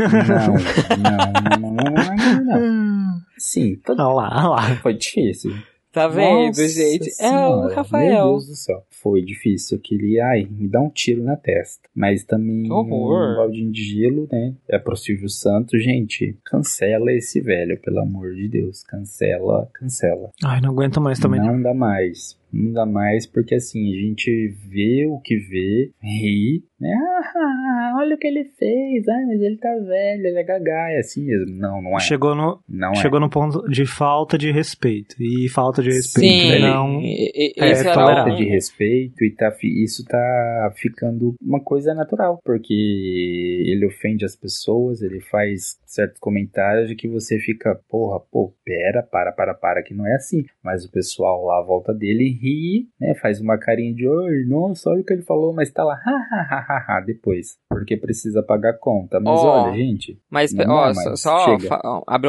C: Não, não, não, não, não, não. Sim, todo...
B: Olha lá, olha lá.
C: foi difícil.
A: Tá vendo,
C: Nossa
A: gente? É o
C: Senhora, Meu
A: Rafael.
C: Deus do céu. Foi difícil. Eu queria, ai, me dar um tiro na testa. Mas também
A: Que horror.
C: um baldinho de gelo, né? É pro Silvio Santos, gente. Cancela esse velho, pelo amor de Deus. Cancela, cancela.
B: Ai, não aguento mais também.
C: Não dá mais. Não dá mais, porque assim, a gente vê o que vê, ri, né? Ah, olha o que ele fez. Ai, mas ele tá velho, ele é gagá, é assim mesmo. Não, não é.
B: Chegou no,
C: Não
B: chegou no ponto de falta de respeito. E falta de respeito
A: Sim,
B: não.
A: e- e-
B: é
A: um-
C: de respeito e tá, isso tá ficando uma coisa natural, porque ele ofende as pessoas, ele faz certos comentários de que você fica, porra, pô, pera, para, para, para, que não é assim. Mas o pessoal lá à volta dele ri, né, faz uma carinha de, oi, nossa, olha o que ele falou, mas tá lá, ha, ha, ha, ha, depois, porque precisa pagar conta. Mas olha, gente,
A: Mas, ó, só, só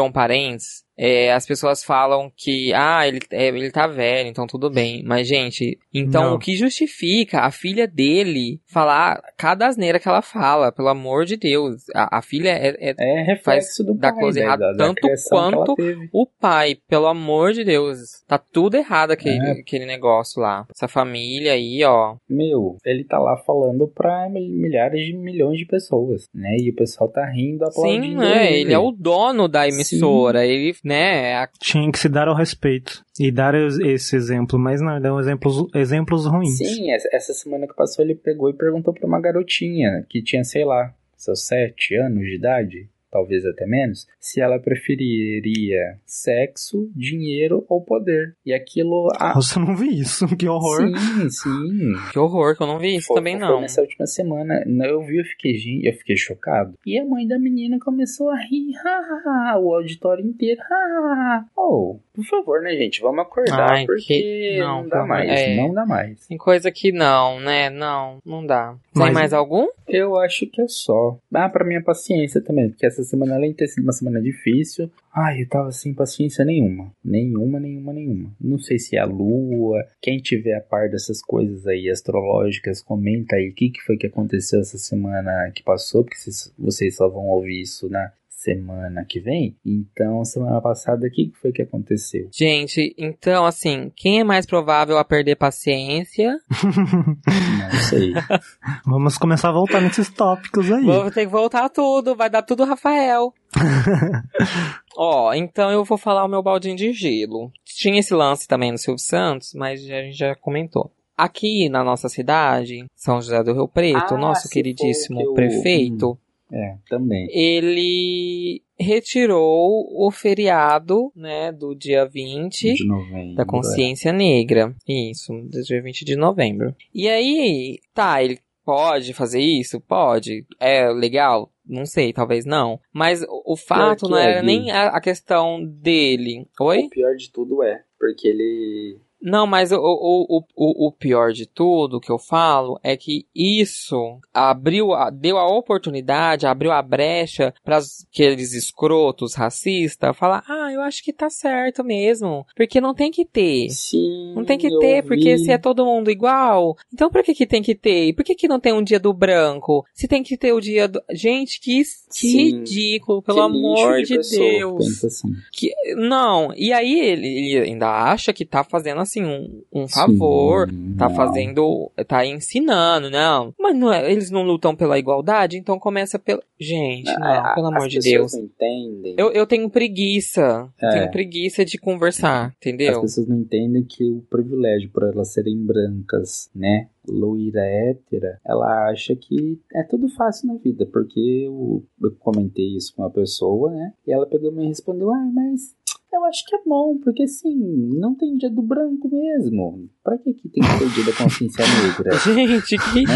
A: um parênteses. É, as pessoas falam que, ah, ele, é, ele tá velho, então tudo bem. Mas, gente, então
B: Não.
A: o que justifica a filha dele falar cada asneira que ela fala, pelo amor de Deus? A, a filha é, é
C: é reflexo do
A: da
C: pai,
A: coisa
C: né,
A: errada,
C: da- da
A: tanto
C: ela
A: quanto o pai, pelo amor de Deus. Tá tudo errado aquele,
C: É.
A: aquele negócio lá. Essa família aí, ó.
C: Meu, ele tá lá falando pra mil- milhares de milhões de pessoas, né? E o pessoal tá rindo, aplaudindo
A: Sim, é, ele é o dono da emissora. Ele, né, é a
B: Tinha que se dar ao respeito. E dar es- esse exemplo, mas não, dão exemplos, exemplos ruins.
C: Sim, essa- essa semana que passou ele pegou e perguntou pra uma garotinha que tinha, sei lá, seus sete anos de idade. Talvez até menos, se ela preferiria sexo, dinheiro ou poder. E aquilo. Ah,
B: Nossa, eu não vi isso. Que horror.
C: sim, sim.
A: Que horror, que eu não vi isso
C: Foi-
A: também
C: foi
A: não.
C: Nessa última semana, eu vi, eu fiquei, eu fiquei chocado. E a mãe da menina começou a rir, ha, ha, ha, o auditório inteiro, ha, ha, ha. Oh, por favor, né, gente, vamos acordar,
A: Ai,
C: porque
A: que-
C: não,
A: não,
C: dá mais,
A: é.
C: não dá mais.
A: Tem coisa que não, né? Não, não dá. Tem
B: Mas-
A: mais algum?
C: Eu acho que é só. Ah, pra minha paciência também, porque essa semana, além de ter sido uma semana difícil, ai, eu tava sem paciência nenhuma. Nenhuma, nenhuma, nenhuma. Não sei se é a lua. Quem tiver a par dessas coisas aí astrológicas, comenta aí o que, que foi que aconteceu essa semana que passou, porque vocês, vocês só vão ouvir isso na semana que vem. Então, semana passada, o que, foi que aconteceu?
A: Gente, então assim, quem é mais provável a perder paciência?
C: Não sei.
B: Vamos começar a voltar nesses tópicos aí.
A: Vou ter que voltar tudo, vai dar tudo Rafael. Ó, então eu vou falar o meu baldinho de gelo. Tinha esse lance também no Silvio Santos, mas a gente já comentou. Aqui na nossa cidade, São José do Rio Preto,
C: Ah,
A: nosso queridíssimo
C: eu-
A: prefeito,
C: É, também.
A: ele retirou o feriado, né, do dia 20
C: De novembro.
A: da consciência negra. Isso, do dia 20 de novembro. E aí, tá, ele pode fazer isso? Pode. É legal? Não sei, talvez não. Mas o- fato não
C: é,
A: era
C: Gui.
A: nem a, a questão dele. Oi?
C: O pior de tudo é, porque ele
A: Não, mas o, o, o, o pior de tudo que eu falo é que isso abriu, a- deu a oportunidade, abriu a brecha para aqueles escrotos racistas falar: ah, eu acho que tá certo mesmo. Porque não tem que ter.
C: Sim.
A: Não tem que ter, porque
C: vi.
A: se é todo mundo igual, então por que que tem que ter? E por que que não tem um dia do branco? Se tem que ter o dia do... Gente, que, que
C: Sim.
A: ridículo,
C: Que
A: pelo
C: lixo
A: amor de,
C: que
A: Deus.
C: Assim.
A: Que, não, e aí ele, ele ainda acha que tá fazendo assim um, um favor,
C: Sim,
A: tá
C: não.
A: fazendo, tá ensinando, não. Mas não é- eles não lutam pela igualdade, então começa pelo... Gente, não,
C: A-
A: pelo
C: as
A: amor de
C: pessoas
A: Deus.
C: Não entendem.
A: Eu, eu tenho preguiça, eu
C: É.
A: tenho preguiça de conversar,
C: As
A: entendeu?
C: pessoas não entendem que o privilégio por elas serem brancas, né? Loira hétera, ela acha que é tudo fácil na vida, porque eu, eu comentei isso com uma pessoa, né? E ela pegou e me respondeu: Ah, mas eu acho que é bom, porque assim, não tem dia do branco mesmo. Pra que, que tem que ter dia da consciência negra?
A: Gente, que
C: né?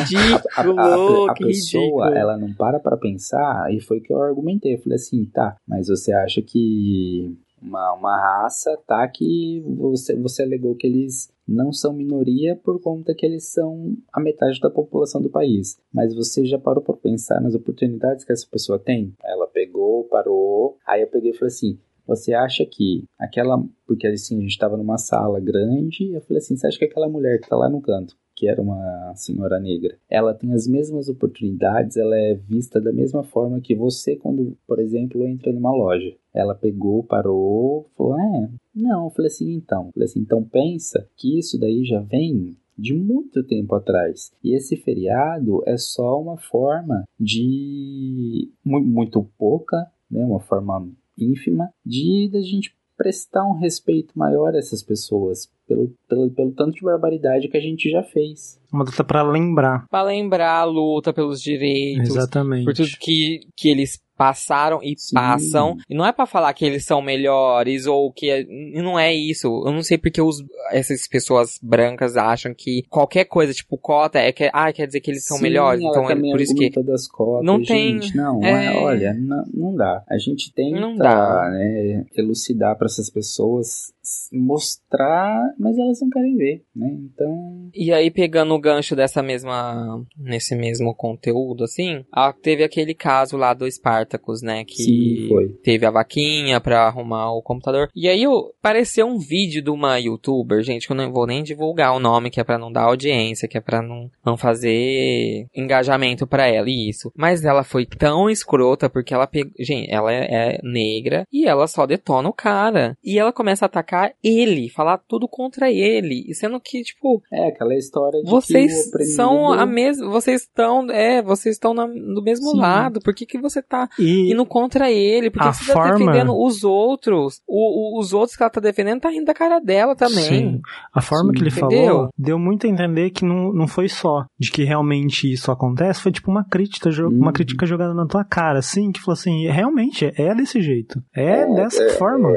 C: A, a-
A: ridículo,
C: a- a pessoa,
A: ridículo.
C: ela não para pra pensar, e foi que eu argumentei. Eu falei assim, tá, mas você acha que uma, uma raça, tá, que você, você alegou que eles não são minoria por conta que eles são a metade da população do país. Mas você já parou pra pensar nas oportunidades que essa pessoa tem? Ela pegou, parou, aí eu peguei e falei assim, você acha que aquela. Porque assim, a gente tava numa sala grande, eu falei assim: você acha que aquela mulher que tá lá no canto, que era uma senhora negra, ela tem as mesmas oportunidades, ela é vista da mesma forma que você, quando, por exemplo, entra numa loja? Ela pegou, parou, falou: é, não. Eu falei assim: então. Eu falei assim: então pensa que isso daí já vem de muito tempo atrás. E esse feriado é só uma forma de mu- muito pouca, né, uma forma ínfima de da gente prestar um respeito maior a essas pessoas pelo, pelo, pelo tanto de barbaridade que a gente já fez.
B: Uma data pra lembrar.
A: Pra lembrar a luta pelos direitos,
B: Exatamente.
A: por tudo que, que eles passaram e
C: Sim.
A: passam. E não é pra falar que eles são melhores ou que e não é isso. Eu não sei porque os, essas pessoas brancas acham que qualquer coisa, tipo cota, é que ah, quer dizer que eles são
C: Sim,
A: melhores. Então é por isso que
C: das cotas.
A: Não tem-
C: gente, não,
A: é.
C: é, olha, não, não dá. A gente tenta, né, elucidar para essas pessoas, mostrar, mas elas não querem ver, né? Então,
A: E aí, pegando o gancho dessa mesma. nesse mesmo conteúdo, assim, teve aquele caso lá do Spartacus, né? Que
C: Sim,
A: teve a vaquinha pra arrumar o computador. E aí eu, apareceu um vídeo de uma youtuber, gente, que eu não vou nem divulgar o nome, que é pra não dar audiência, que é pra não, não fazer engajamento pra ela, e isso. Mas ela foi tão escrota porque ela pegou. Gente, ela é, é negra e ela só detona o cara. E ela começa a atacar atacar ele, falar tudo contra ele, e sendo que, tipo,
C: É aquela história de
A: vocês
C: oprimido...
A: são a mesma, vocês estão, é, vocês estão na- do mesmo
B: Sim.
A: lado, por que que você tá
B: E
A: indo contra ele? Por que você tá
B: forma-
A: defendendo os outros? O, o- os outros que ela tá defendendo tá rindo da cara dela também.
B: Sim. A forma
C: Sim,
B: que ele
A: entendeu?
B: falou deu muito a entender que não, não foi só de que realmente isso acontece, foi tipo uma crítica,
C: Uhum.
B: uma crítica jogada na tua cara, assim, que falou assim, realmente, é desse jeito. É, dessa forma.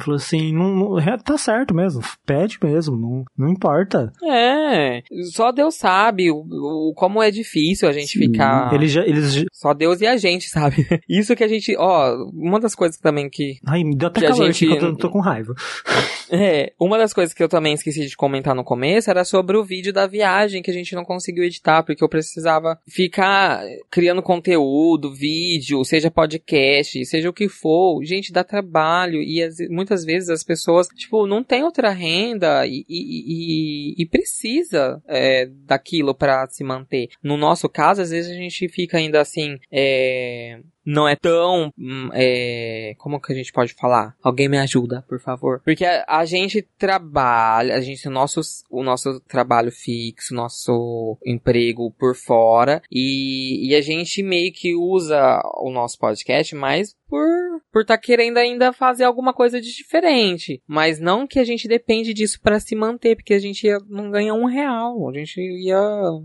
B: Falou assim, não, é, tá certo mesmo, pede mesmo, não, não importa.
A: É, só Deus sabe o, o- como é difícil a gente
C: Sim.
A: ficar.
B: Eles já, eles
A: Só Deus e a gente, sabe? Isso que a gente, ó, uma das coisas também que
B: Ai, me deu até
A: Que a
B: calor
A: gente-
B: aqui que eu tô, tô com raiva.
A: É, uma das coisas que eu também esqueci de comentar no começo era sobre o vídeo da viagem que a gente não conseguiu editar, porque eu precisava ficar criando conteúdo, vídeo, seja podcast, seja o que for. Gente, dá trabalho e as- muitas vezes as pessoas, tipo, não tem outra renda e, e, e- e precisa é, daquilo pra se manter. No nosso caso, às vezes a gente fica ainda assim, é, não é tão. hum, é, como que a gente pode falar? Alguém me ajuda, por favor. Porque a, a gente trabalha, a gente, o nosso, o nosso trabalho fixo, nosso emprego por fora, e, e a gente meio que usa o nosso podcast mais por por estar querendo ainda fazer alguma coisa de diferente. Mas não que a gente depende disso pra se manter, porque a gente ia, não ganha um real. A gente ia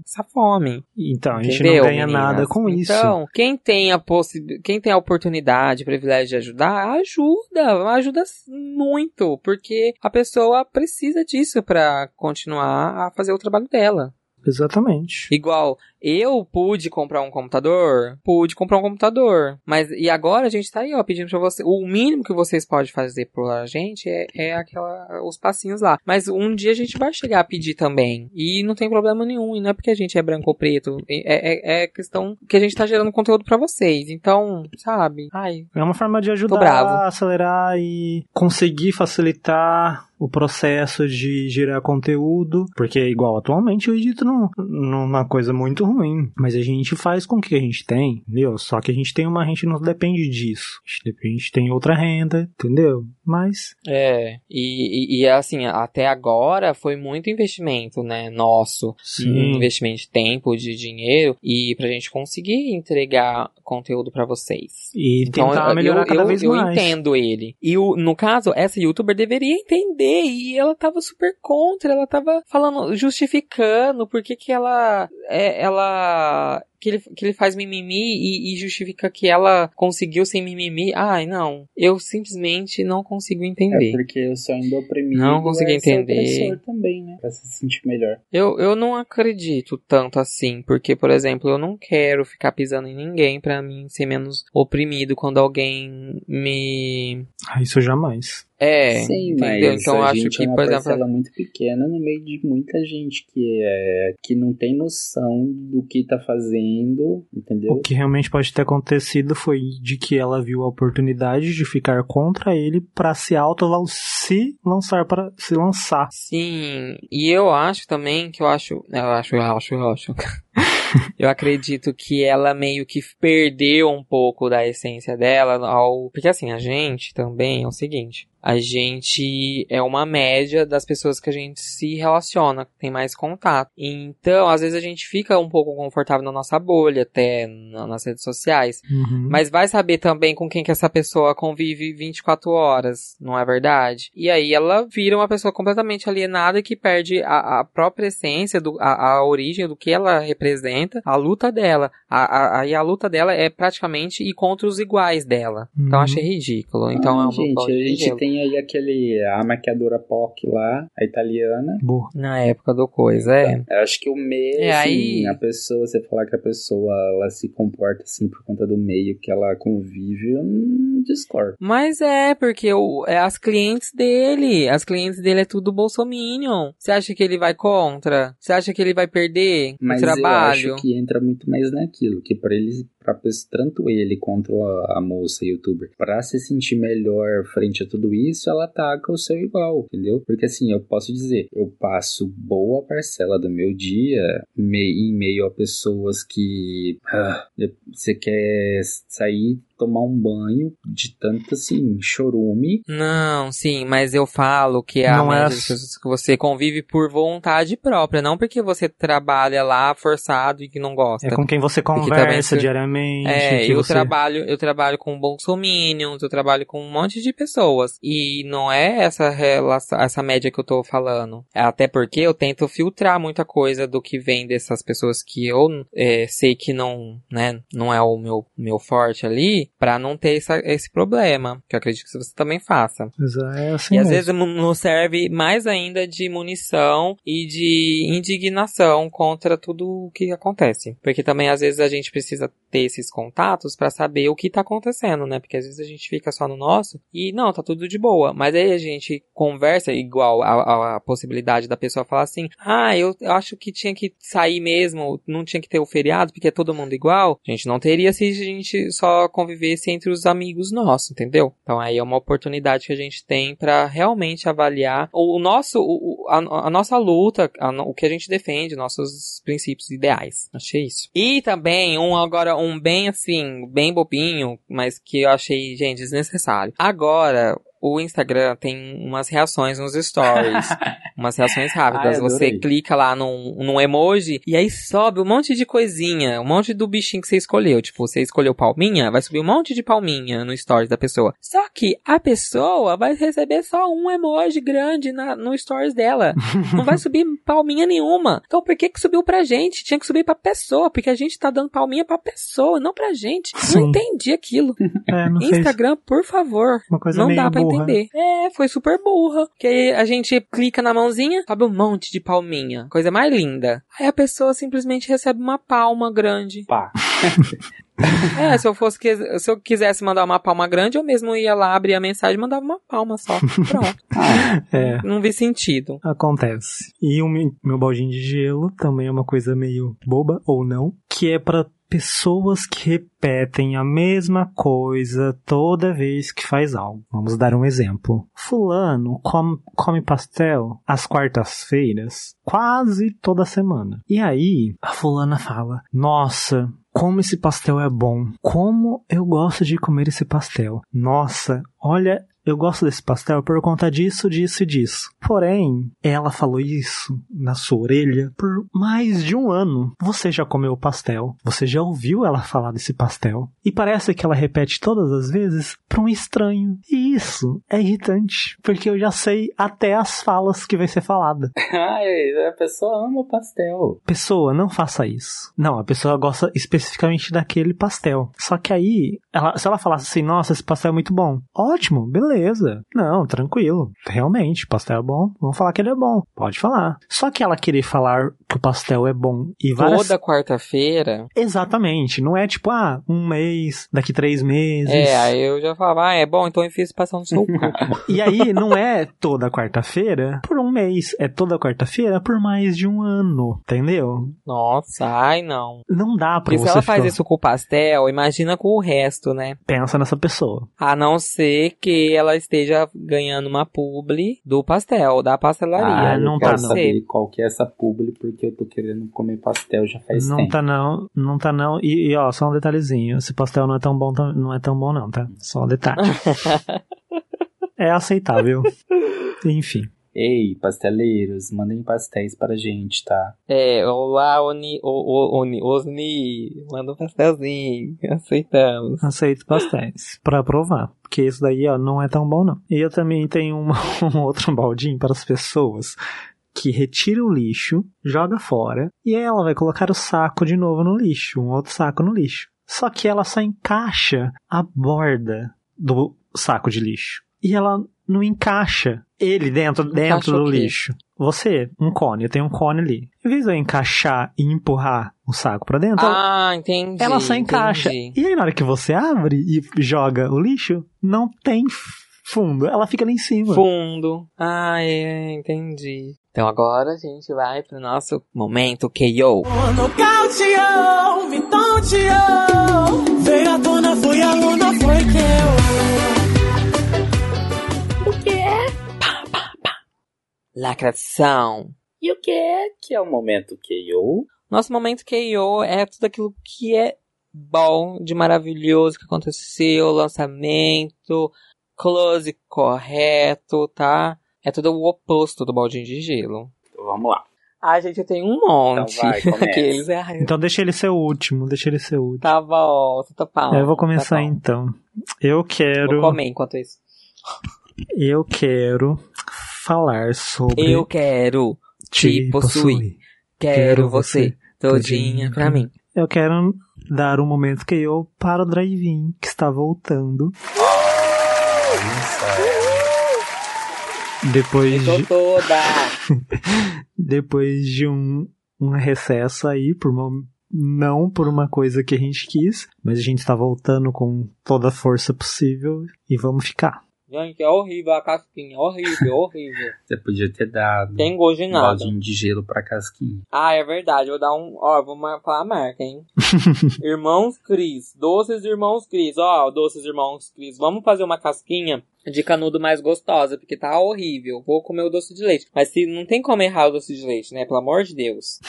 A: passar fome.
B: Então, a gente
A: Entendeu,
B: não ganha
A: meninas?
B: nada com isso.
A: Então, quem tem a possi quem tem a oportunidade, privilégio de ajudar, ajuda, ajuda muito, porque a pessoa precisa disso pra continuar a fazer o trabalho dela.
B: Exatamente.
A: Igual, eu pude comprar um computador, pude comprar um computador, mas e agora a gente tá aí, ó, pedindo pra você, o mínimo que vocês podem fazer pra gente é, é aquela, os passinhos lá. Mas um dia a gente vai chegar a pedir também, e não tem problema nenhum, e não é porque a gente é branco ou preto, é, é, é questão que a gente tá gerando conteúdo pra vocês, então, sabe, ai,
B: É uma forma de ajudar, acelerar e conseguir facilitar o processo de gerar conteúdo, porque igual atualmente eu edito num- numa coisa muito ruim, mas a gente faz com o que a gente tem, entendeu? Só que a gente tem uma, a gente não depende disso, a gente, dep- a gente tem outra renda, entendeu? Mas
A: É, e, e, e assim, até agora foi muito investimento, né, nosso,
B: sim,
A: investimento de tempo, de dinheiro, e pra gente conseguir entregar conteúdo pra vocês.
B: e
A: Então,
B: tentar
A: eu,
B: melhorar
A: eu,
B: cada
A: eu,
B: vez
A: eu
B: mais.
A: entendo ele. E o, no caso, essa youtuber deveria entender, e ela tava super contra, ela tava falando, justificando por que que ela, é, ela, ela que ele, que ele faz mimimi e, e justifica que ela conseguiu sem mimimi. Ai, não. Eu simplesmente não consigo
C: É
A: entender.
C: porque o sonho do oprimido
A: Não consegui
C: é
A: entender.
C: também, né? Pra se sentir melhor.
A: Eu, eu não acredito tanto assim, porque, por exemplo, eu não quero ficar pisando em ninguém pra mim ser menos oprimido quando alguém me.
B: Ah, isso jamais.
A: É,
C: Sim,
A: entendeu?
C: mas
A: Então eu acho
C: gente
A: que,
C: é uma
A: por exemplo.
C: parcela muito pequena no meio de muita gente que é que não tem noção do que tá fazendo, entendeu?
B: O que realmente pode ter acontecido foi de que ela viu a oportunidade de ficar contra ele pra se auto se lançar para se lançar.
A: Sim, e eu acho também que eu acho. Eu acho, eu acho, eu acho. eu acredito que ela meio que perdeu um pouco da essência dela ao. Porque assim, a gente também é o seguinte. A gente é uma média das pessoas que a gente se relaciona, que tem mais contato. Então, às vezes a gente fica um pouco confortável na nossa bolha, até na- nas redes sociais.
B: Uhum.
A: Mas vai saber também com quem que essa pessoa convive 24 horas, não é verdade? E aí ela vira uma pessoa completamente alienada que perde a, a própria essência, do, a, a origem do que ela representa, a luta dela. A, a, aí a luta dela é praticamente ir contra os iguais dela. Então
B: Uhum.
A: eu achei ridículo. Então
C: Ah,
A: é uma
C: gente, a gente
A: gelo.
C: Tem aí aquele a maquiadora POC lá, a italiana.
B: Boa.
A: Na época do coisa, é.
C: Eu acho que o meio,
A: É,
C: assim,
A: aí-
C: a pessoa, você falar que a pessoa ela se comporta assim por conta do meio que ela convive, eu não discordo.
A: Mas é, porque o, é as clientes dele. As clientes dele é tudo bolsominion. Você acha que ele vai contra? Você acha que ele vai perder
C: Mas
A: o trabalho?
C: eu acho que entra muito mais naquilo, que pra ele, pes- tanto ele quanto a, a moça youtuber, pra se sentir melhor frente a tudo isso, ela ataca o seu igual, entendeu? Porque assim, eu posso dizer, eu passo boa parcela do meu dia em meio a pessoas que ah, você quer sair tomar um banho de tanto assim, chorume.
A: Não, sim, mas eu falo que é a
B: Não é as-
A: pessoas que você convive por vontade própria, não porque você trabalha lá forçado e que não gosta.
B: É com quem você
A: também
B: conversa
A: se-
B: diariamente.
A: É, eu
B: você...
A: trabalho, eu trabalho com bolsominions, eu trabalho com um monte de pessoas. E não é essa relação, essa média que eu tô falando. Até porque eu tento filtrar muita coisa do que vem dessas pessoas que eu é, sei que não, né, não é o meu, meu forte ali, pra não ter essa- esse problema. Que eu acredito que você também faça.
B: É assim
A: E às
B: mesmo.
A: vezes nos serve mais ainda de munição e de indignação contra tudo o que acontece. Porque também às vezes a gente precisa ter esses contatos pra saber o que tá acontecendo, né? Porque às vezes a gente fica só no nosso e não, tá tudo de boa. Mas aí a gente conversa igual a, a- possibilidade da pessoa falar assim: ah, eu acho que tinha que sair mesmo, não tinha que ter o feriado porque é todo mundo igual. A gente não teria se a gente só convivesse entre os amigos nossos, entendeu? Então aí é uma oportunidade que a gente tem pra realmente avaliar o, nosso, o- a, a nossa luta, a o que a gente defende, nossos princípios ideais. Achei isso. E também um agora um bem assim, bem bobinho, mas que eu achei, gente, desnecessário. Agora o Instagram tem umas reações nos stories, umas reações rápidas.
C: Ai,
A: você clica lá num, num emoji e aí sobe um monte de coisinha, um monte do bichinho que você escolheu. Tipo, você escolheu palminha, vai subir um monte de palminha no stories da pessoa. Só que a pessoa vai receber só um emoji grande na, no stories dela. Não vai subir palminha nenhuma. Então por que que subiu pra gente? Tinha que subir pra pessoa, porque a gente tá dando palminha pra pessoa, não pra gente.
B: Sim.
A: Não entendi aquilo.
B: É, não fez
A: Instagram, por favor.
B: uma coisa
A: Não dá pra
B: burra.
A: entender. É, foi super burra. Que aí a gente clica na mãozinha, sobe um monte de palminha. Coisa mais linda. Aí a pessoa simplesmente recebe uma palma grande.
C: Pá.
A: É, se eu fosse se eu quisesse mandar uma palma grande, eu mesmo ia lá abrir a mensagem e mandava uma palma só. Pronto.
B: É,
A: Não vi sentido.
B: acontece. E o meu baldinho de gelo também é uma coisa meio boba, ou não, que é pra pessoas que repetem a mesma coisa toda vez que faz algo. Vamos dar um exemplo. Fulano come, come pastel às quartas-feiras quase toda semana. E aí, a fulana fala: Nossa, como esse pastel é bom. Como eu gosto de comer esse pastel. Nossa, olha, eu gosto desse pastel por conta disso, disso e disso. Porém, ela falou isso na sua orelha por mais de um ano. Você já comeu o pastel, você já ouviu ela falar desse pastel, e parece que ela repete todas as vezes para um estranho. E isso é irritante, porque eu já sei até as falas que vai ser falada.
C: Ai, a pessoa ama o pastel.
B: Pessoa, não faça isso. Não, a pessoa gosta especificamente daquele pastel. Só que aí, ela- se ela falasse assim, nossa, esse pastel é muito bom. Ótimo, beleza. Não, tranquilo. Realmente, pastel é bom. Vamos falar que ele é bom. Pode falar. Só que ela querer falar que o pastel é bom e várias...
A: Toda quarta-feira.
B: Exatamente. Não é tipo, ah, um mês, daqui três meses.
A: É, aí eu já falava, ah, é bom, então eu fiz passar no seu cu.
B: E aí, não é toda quarta-feira por um mês. É toda quarta-feira por mais de um ano. Entendeu?
A: Nossa, ai não.
B: Não dá pra
A: E se
B: você
A: ela faz
B: ficar-
A: isso com o pastel, imagina com o resto, né?
B: Pensa nessa pessoa.
A: A não ser que ela esteja ganhando uma publi do pastel, da pastelaria.
B: Ah, não tá,
C: quero
B: não.
C: saber qual que é essa publi, porque eu tô querendo comer pastel já faz
B: não
C: tempo.
B: tá não, não tá não. E, e, ó, só um detalhezinho, esse pastel não é tão bom, não é tão bom não, tá? Só um detalhe. é aceitável. Enfim.
C: Ei, pasteleiros, mandem pastéis pra gente, tá?
A: É, olá, Oni, o, o, Oni, Osni, manda um pastelzinho, aceitamos.
B: Aceito pastéis pra provar. Porque isso daí, ó, não é tão bom não. E eu também tenho uma, um outro baldinho para as pessoas que retira o lixo, joga fora, e aí ela vai colocar o saco de novo no lixo, um outro saco no lixo. Só que ela só encaixa a borda do saco de lixo. E ela não encaixa ele dentro, dentro do lixo. Você, um cone, eu tenho um cone ali. Em vez de eu encaixar e empurrar o saco pra dentro, ela-
A: Ah, entendi.
B: ela só encaixa.
A: entendi.
B: E aí, na hora que você abre e joga o lixo, não tem fundo. Ela fica lá em cima.
A: Fundo. Ah, é, entendi. Então agora a gente vai pro nosso momento KO.
F: Nocauteou, me tonteou. Veio à tona, foi a luna, foi que
A: Lacração.
C: E o que é que é o momento KO?
A: Nosso momento KO é tudo aquilo que é bom, de maravilhoso que aconteceu, lançamento, close correto, tá? É tudo o oposto do baldinho de gelo.
C: Então vamos lá.
A: Ai, gente, eu tenho um monte.
C: Então vai.
A: Aqueles, ai,
B: Então deixa ele ser o último, deixa ele ser o último.
A: tá bom, tá bom.
B: eu vou começar
A: tá
B: então. Eu quero.
A: Vou comer enquanto isso.
B: Eu quero falar sobre.
A: Eu quero te possuir. Quero você todinha pra mim.
B: Eu quero dar um momento que eu para o drive-in, que está voltando. Depois
A: Tô
B: de,
A: toda.
B: depois de um, um recesso aí, por uma, não por uma coisa que a gente quis, mas a gente está voltando com toda a força possível e vamos ficar.
A: Gente, é horrível a casquinha. Horrível, horrível.
C: Você podia ter dado
A: Tem gosto de
C: um
A: nada.
C: baldinho de gelo pra casquinha.
A: Ah, é verdade. Vou dar um. Ó, vou falar a marca, hein? Irmãos Cris. Doces Irmãos Cris. Ó, Doces Irmãos Cris. Vamos fazer uma casquinha de canudo mais gostosa, porque tá horrível. Vou comer o doce de leite. Mas se não tem como errar o doce de leite, né? Pelo amor de Deus.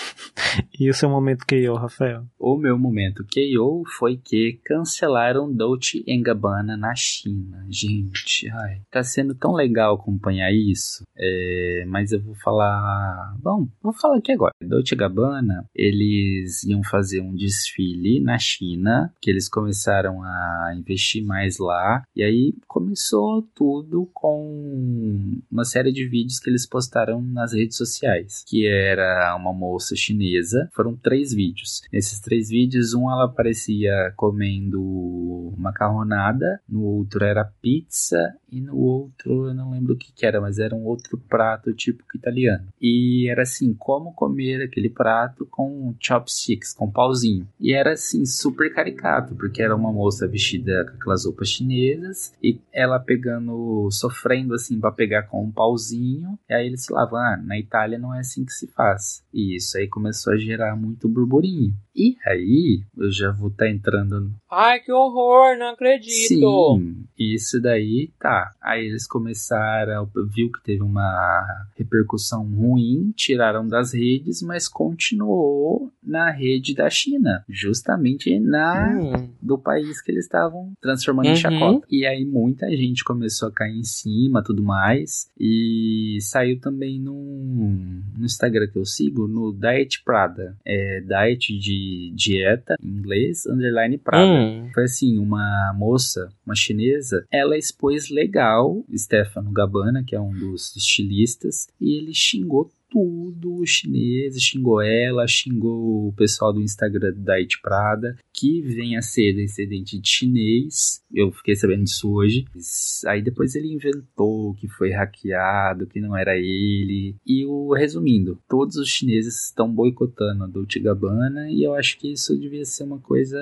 B: E o seu momento que eu, Rafael?
C: O meu momento KO foi que cancelaram Dolce Gabbana na China. Gente, ai, tá sendo tão legal acompanhar isso. É, mas eu vou falar. Bom, vou falar aqui agora. Dolce Gabbana, eles iam fazer um desfile na China, que eles começaram a investir mais lá. E aí começou tudo com uma série de vídeos que eles postaram nas redes sociais, que era uma moça chinesa. Foram três vídeos. Nesses três vídeos, um ela aparecia comendo macarronada, no outro era pizza e no outro eu não lembro o que, que era, mas era um outro prato típico italiano. E era assim, como comer aquele prato com chopsticks, com pauzinho. E era assim super caricato, porque era uma moça vestida com aquelas roupas chinesas e ela pegando, sofrendo assim para pegar com um pauzinho. E aí eles falavam, ah, na Itália não é assim que se faz. E isso aí começou a gerar muito burburinho. E aí, eu já vou estar entrando no
A: Ai, que horror, não acredito.
C: Sim, isso daí tá. Aí eles começaram, viu que teve uma repercussão ruim, tiraram das redes, mas continuou na rede da China, justamente na
A: Hum.
C: do país que eles estavam transformando em
A: Uhum.
C: chacota. E aí muita gente começou a cair em cima, tudo mais, e saiu também no, no Instagram que eu sigo, no Diet Prada, é Diet de dieta em inglês, underline Prada.
A: Hum.
C: Foi assim, uma moça, uma chinesa, ela expôs legal Stefano Gabbana, que é um dos estilistas, e ele xingou tudo os chineses, xingou ela, xingou o pessoal do Instagram da It Prada, que vem a ser descendente de chinês. Eu fiquei sabendo disso hoje. Aí depois ele inventou que foi hackeado, que não era ele. E o resumindo, todos os chineses estão boicotando a Dolce Gabbana e eu acho que isso devia ser uma coisa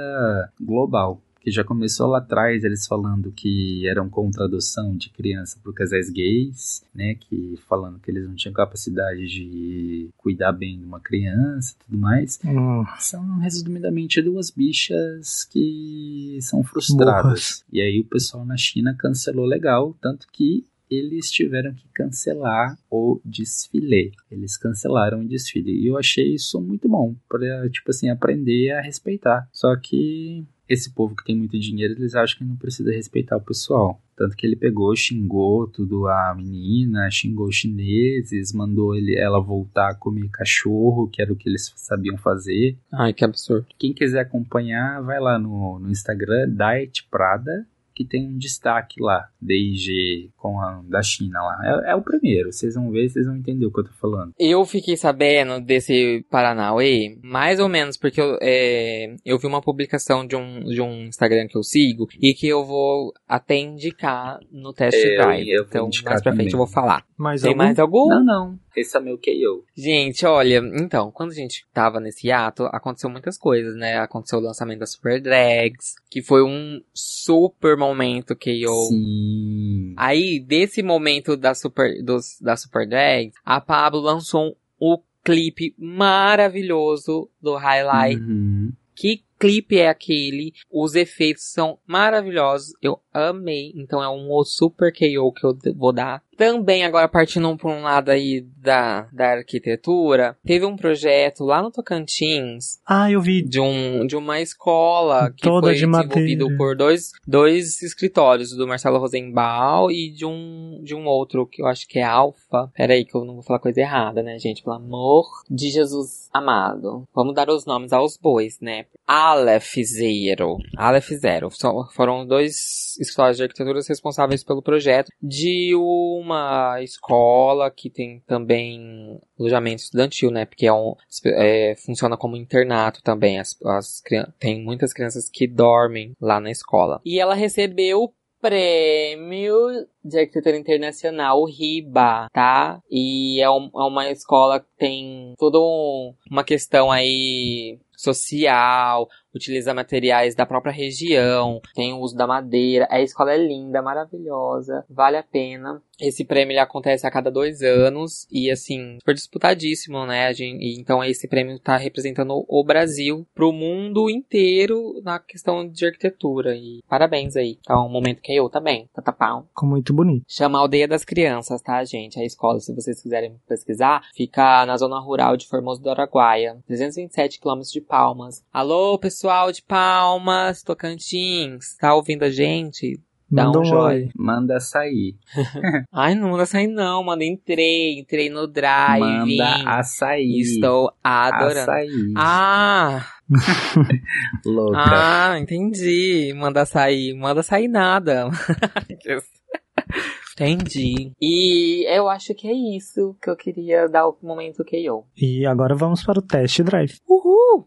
C: global que já começou lá atrás eles falando que eram contra a adoção de criança por casais gays, né, que falando que eles não tinham capacidade de cuidar bem de uma criança e tudo mais.
B: Hum,
C: São resumidamente duas bichas que são frustradas.
B: Burras.
C: E aí o pessoal na China cancelou legal, tanto que eles tiveram que cancelar o desfile. Eles cancelaram o desfile. E eu achei isso muito bom, para tipo assim, aprender a respeitar. Só que esse povo que tem muito dinheiro, eles acham que não precisa respeitar o pessoal. Tanto que ele pegou, xingou tudo a menina, xingou os chineses, mandou ele, ela voltar a comer cachorro, que era o que eles sabiam fazer.
A: Ai, que absurdo.
C: Quem quiser acompanhar, vai lá no, no Instagram, Diet Prada, que tem um destaque lá, DIG com a da China lá. É, é o primeiro, vocês vão ver, vocês vão entender o que eu tô falando.
A: Eu fiquei sabendo desse Paranauê, mais ou menos porque eu, é, eu vi uma publicação de um, de um Instagram que eu sigo e que eu vou até indicar no test
C: É,
A: drive. então, mais pra frente
C: também.
A: eu vou falar.
B: mais
A: Tem
B: algum?
A: mais algum?
C: Não, não, esse é meu KO.
A: Gente, olha, então, quando a gente tava nesse ato, aconteceu muitas coisas, né? Aconteceu o lançamento da Super Drags, que foi um super momento eu.
C: Sim.
A: Aí, desse momento da Super, dos, da Super Drags, a Pablo lançou um, o clipe maravilhoso do Highlight.
C: Uhum.
A: Que clipe é aquele, os efeitos são maravilhosos, eu amei, então é um super KO que eu vou dar. Também, agora partindo por um lado aí da, da arquitetura, teve um projeto lá no Tocantins
B: Ah, eu vi.
A: de, um, de uma escola que
B: Toda
A: foi
B: de
A: desenvolvido
B: madeira.
A: por dois, dois escritórios, do Marcelo Rosenbaum e de um, de um outro que eu acho que é Alfa. Peraí que eu não vou falar coisa errada, né, gente? Pelo amor de Jesus amado. Vamos dar os nomes aos bois, né? Aleph Zero. Aleph Zero. Foram dois escolas de arquitetura responsáveis pelo projeto de uma escola que tem também alojamento estudantil, né? Porque é um, é, funciona como internato também. As, as, tem muitas crianças que dormem lá na escola. E ela recebeu o prêmio de arquitetura internacional, o RIBA, tá? E é, um- é uma escola que tem toda um- uma questão aí social, utiliza materiais da própria região, tem o uso da madeira. A escola é linda, maravilhosa, vale a pena. Esse prêmio ele acontece a cada dois anos e assim, super disputadíssimo, né? Gente- então esse prêmio tá representando o Brasil pro mundo inteiro na questão de arquitetura. E parabéns aí. É um momento que eu também. Tatapau.
B: Ficou muito bonito.
A: Chama Aldeia das Crianças, tá, gente? A escola, se vocês quiserem pesquisar, fica na zona rural de Formoso do Araguaia, 327 quilômetros de Palmas. Alô, pessoal de Palmas, Tocantins, tá ouvindo a gente? Dá
B: Manda
A: um joinha.
B: oi.
C: Manda sair.
A: Ai, não manda sair não, manda entrei, entrei no drive.
C: Manda açaí.
A: Estou adorando.
C: Açaí.
A: Ah,
C: Louca.
A: ah, entendi. Manda sair, manda sair nada. entendi. E eu acho que é isso que eu queria dar o momento KO.
B: E agora vamos para o test drive.
A: Uhul!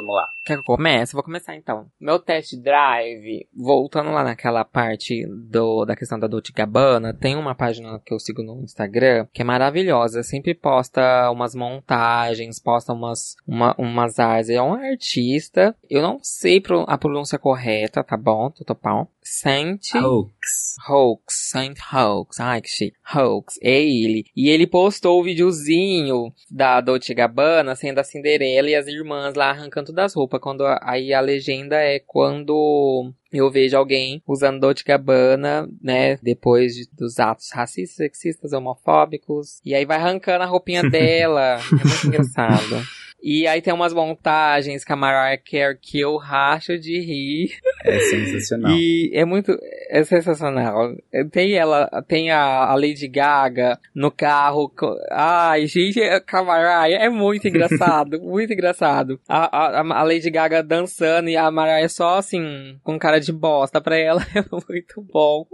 C: Vamos lá.
A: Quer que eu comece? Vou começar então. Meu test drive, voltando lá naquela parte do, da questão da Dolce Gabbana, tem uma página que eu sigo no Instagram que é maravilhosa. Sempre posta umas montagens, posta umas, uma, umas artes. É um artista. Eu não sei pro- a pronúncia correta, tá bom? Tutopão. Sente.
C: Hoax.
A: Hoax, Saint Hoax, ai que chique, Hoax, é ele. E ele postou o videozinho da Dolce Gabbana sendo a Cinderela e as irmãs lá arrancando das roupas. Quando aí a legenda é quando eu vejo alguém usando Dolce Gabbana, né, depois de- dos atos racistas, sexistas, homofóbicos. E aí vai arrancando a roupinha dela. É muito engraçado. E aí tem umas montagens com a Mariah Carey que eu racho de rir.
C: É sensacional.
A: E é muito. É sensacional. Tem ela, tem a, Lady Gaga no carro. Ai, gente, a Mariah é muito engraçado. muito engraçado. A, a, a Lady Gaga dançando e a Mariah só assim, com cara de bosta pra ela. É muito bom.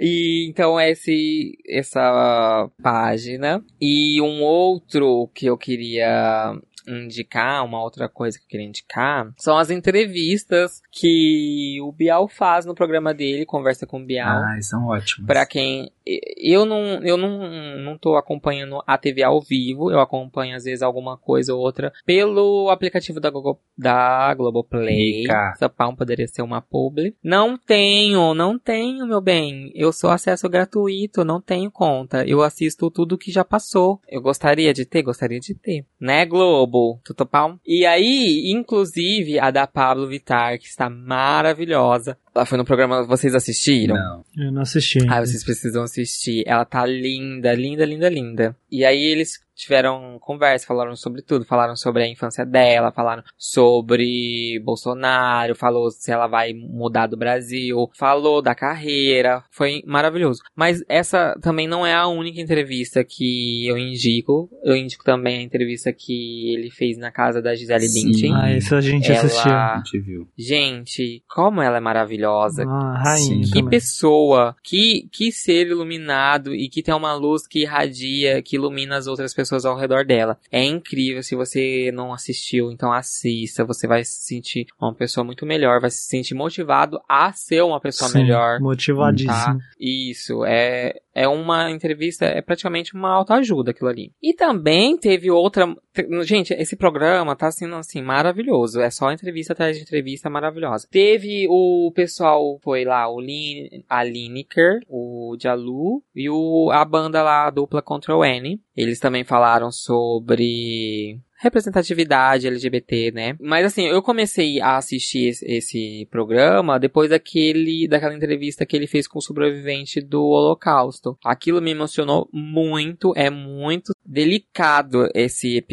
A: E então esse essa página e um outro que eu queria indicar, uma outra coisa que eu queria indicar, são as entrevistas que o Bial faz no programa dele, conversa com o Bial.
C: Ai, são ótimos.
A: Pra quem. Eu não, eu não, não tô acompanhando a TV ao vivo, eu acompanho às vezes alguma coisa ou outra pelo aplicativo da, Google, da Globoplay.
C: Mica.
A: Essa pão poderia ser uma publi. Não tenho, não tenho, meu bem. Eu sou acesso gratuito, não tenho conta. Eu assisto tudo que já passou. Eu gostaria de ter, gostaria de ter. Né, Globo? Tudo pau? E aí, inclusive, a da Pablo Vittar, que está maravilhosa. Ela foi no programa, vocês assistiram?
C: Não.
B: Eu não assisti. ainda.
A: Ah, vocês precisam assistir. Ela tá linda, linda, linda, linda. E aí eles tiveram conversa, falaram sobre tudo, falaram sobre a infância dela, falaram sobre Bolsonaro, falou se ela vai mudar do Brasil, falou da carreira, foi maravilhoso. Mas essa também não é a única entrevista que eu indico. Eu indico também a entrevista que ele fez na casa da Gisele
C: Sim.
A: Bündchen.
B: Ah, esse a gente
A: Ela-
B: assistiu.
C: A gente viu.
A: Gente, como ela é maravilhosa.
B: Ah, rainha
C: Sim.
A: Que
B: também.
A: pessoa, que, que ser iluminado e que tem uma luz que irradia, que ilumina as outras pessoas ao redor dela. É incrível, se você não assistiu, então assista, você vai se sentir uma pessoa muito melhor, vai se sentir motivado a ser uma pessoa
B: Sim,
A: melhor.
B: Motivadíssimo.
A: Tá? Isso, é, é uma entrevista, é praticamente uma autoajuda aquilo ali. E também teve outra. te- Gente, esse programa tá sendo assim maravilhoso. É só entrevista atrás de entrevista maravilhosa. Teve o pessoal, foi lá, o Lin, a Lineker, o Jalu e o, a banda lá, a dupla Control N. Eles também falaram sobre representatividade LGBT, né? Mas assim, eu comecei a assistir esse, esse, programa depois daquele, daquela entrevista que ele fez com o sobrevivente do Holocausto. Aquilo me emocionou muito, é muito delicado esse,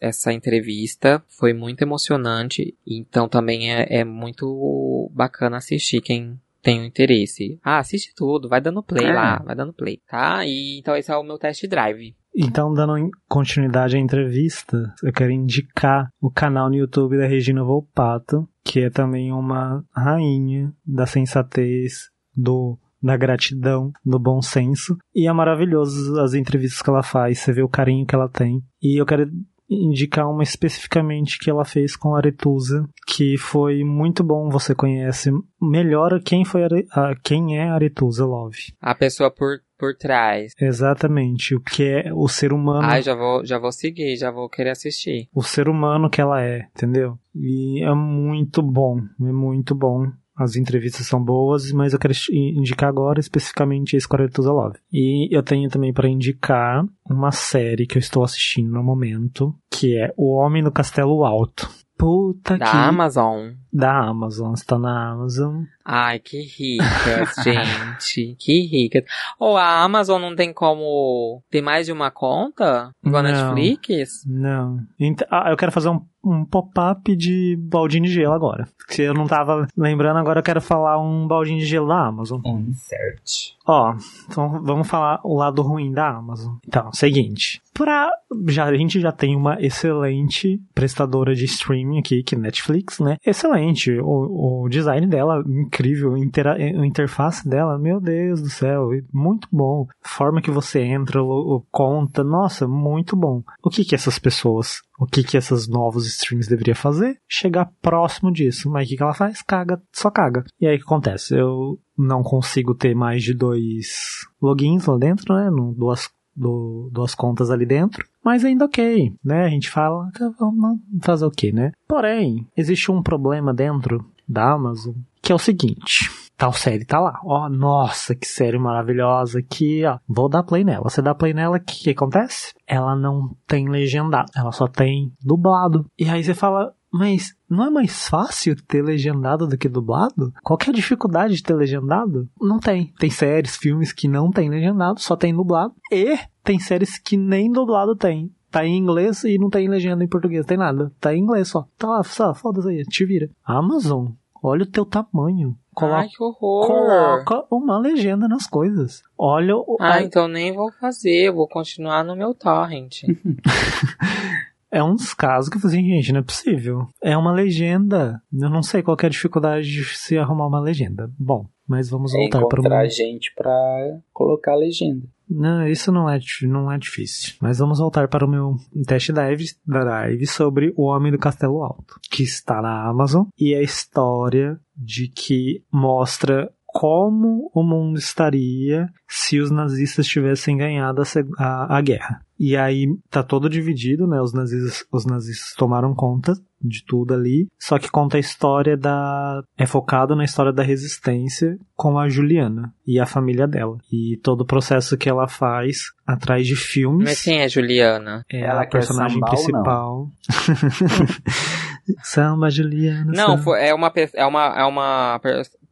A: essa entrevista, foi muito emocionante, então também é, é muito bacana assistir quem tem um interesse. Ah, assiste tudo, vai dando play é. lá, vai dando play, tá? E então esse é o meu test drive.
B: Então, dando continuidade à entrevista, eu quero indicar o canal no YouTube da Regina Volpato, que é também uma rainha da sensatez, do da gratidão, do bom senso. E é maravilhoso as entrevistas que ela faz, você vê o carinho que ela tem. E eu quero indicar uma especificamente que ela fez com a Aretusa, que foi muito bom, você conhece melhor quem foi a, quem é a Aretusa Love.
A: A pessoa por por trás.
B: Exatamente, o que é o ser humano.
A: Ai, já vou, já vou seguir, já vou querer assistir.
B: O ser humano que ela é, entendeu? E é muito bom, é muito bom. As entrevistas são boas, mas eu quero indicar agora especificamente esse Quartetusa Love. E eu tenho também para indicar uma série que eu estou assistindo no momento, que é O Homem no Castelo Alto. Puta
A: da
B: que...
A: Amazon.
B: Da Amazon, está na Amazon.
A: Ai, que ricas, gente. Que ricas. Ou oh, a Amazon não tem como ter mais de uma conta? Igual a Netflix?
B: Não. Então, ah, eu quero fazer um, um pop-up de baldinho de gelo agora. Se eu não tava lembrando, agora eu quero falar um baldinho de gelo da Amazon.
C: Insert.
B: Ó, então vamos falar o lado ruim da Amazon. Então, seguinte. Pra, já, a gente já tem uma excelente prestadora de streaming aqui, que é Netflix, né? Excelente. O, o design dela, incrível. a interface dela, meu Deus do céu, muito bom. Forma que você entra, o, o conta, nossa, muito bom. O que que essas pessoas, o que que essas novos streams deveriam fazer? Chegar próximo disso. Mas o que que ela faz? Caga, só caga. E aí o que acontece? Eu não consigo ter mais de dois logins lá dentro, né? Duas duas contas ali dentro, mas ainda ok, né? A gente fala, tá, vamos fazer o que, né? Porém, existe um problema dentro da Amazon, que é o seguinte. Tal série tá lá. Ó, oh, nossa, que série maravilhosa. Que, ó, vou dar play nela. Você dá play nela, o que, que acontece? Ela não tem legendado. Ela só tem dublado. E aí você fala, mas não é mais fácil ter legendado do que dublado? Qual que é a dificuldade de ter legendado? Não tem. Tem séries, filmes que não tem legendado, só tem dublado. E tem séries que nem dublado tem. Tá em inglês e não tem legenda em português, tem nada. Tá em inglês só. Tá lá, foda-se aí, te vira. Amazon, olha o teu tamanho.
A: Coloca, Ai, que horror.
B: Coloca uma legenda nas coisas. Olha o.
A: Ah, então nem vou fazer, vou continuar no meu torrent.
B: é um dos casos que eu falei assim, gente, não é possível. É uma legenda. Eu não sei qual é a dificuldade de se arrumar uma legenda. Bom, mas vamos é voltar para o.
C: Encontrar gente para colocar a legenda.
B: Não, isso não é, não é difícil. Mas vamos voltar para o meu teste drive, drive sobre O Homem do Castelo Alto, que está na Amazon e a história de que mostra como o mundo estaria se os nazistas tivessem ganhado a, a, a, guerra. E aí tá todo dividido, né? Os nazistas, os nazistas tomaram conta de tudo ali, só que conta a história da é focado na história da resistência com a Juliana e a família dela e todo o processo que ela faz atrás de filmes.
A: Mas quem é Juliana?
B: É ela a personagem principal. Samba Juliana.
A: Não,
B: samba.
A: é uma é uma é uma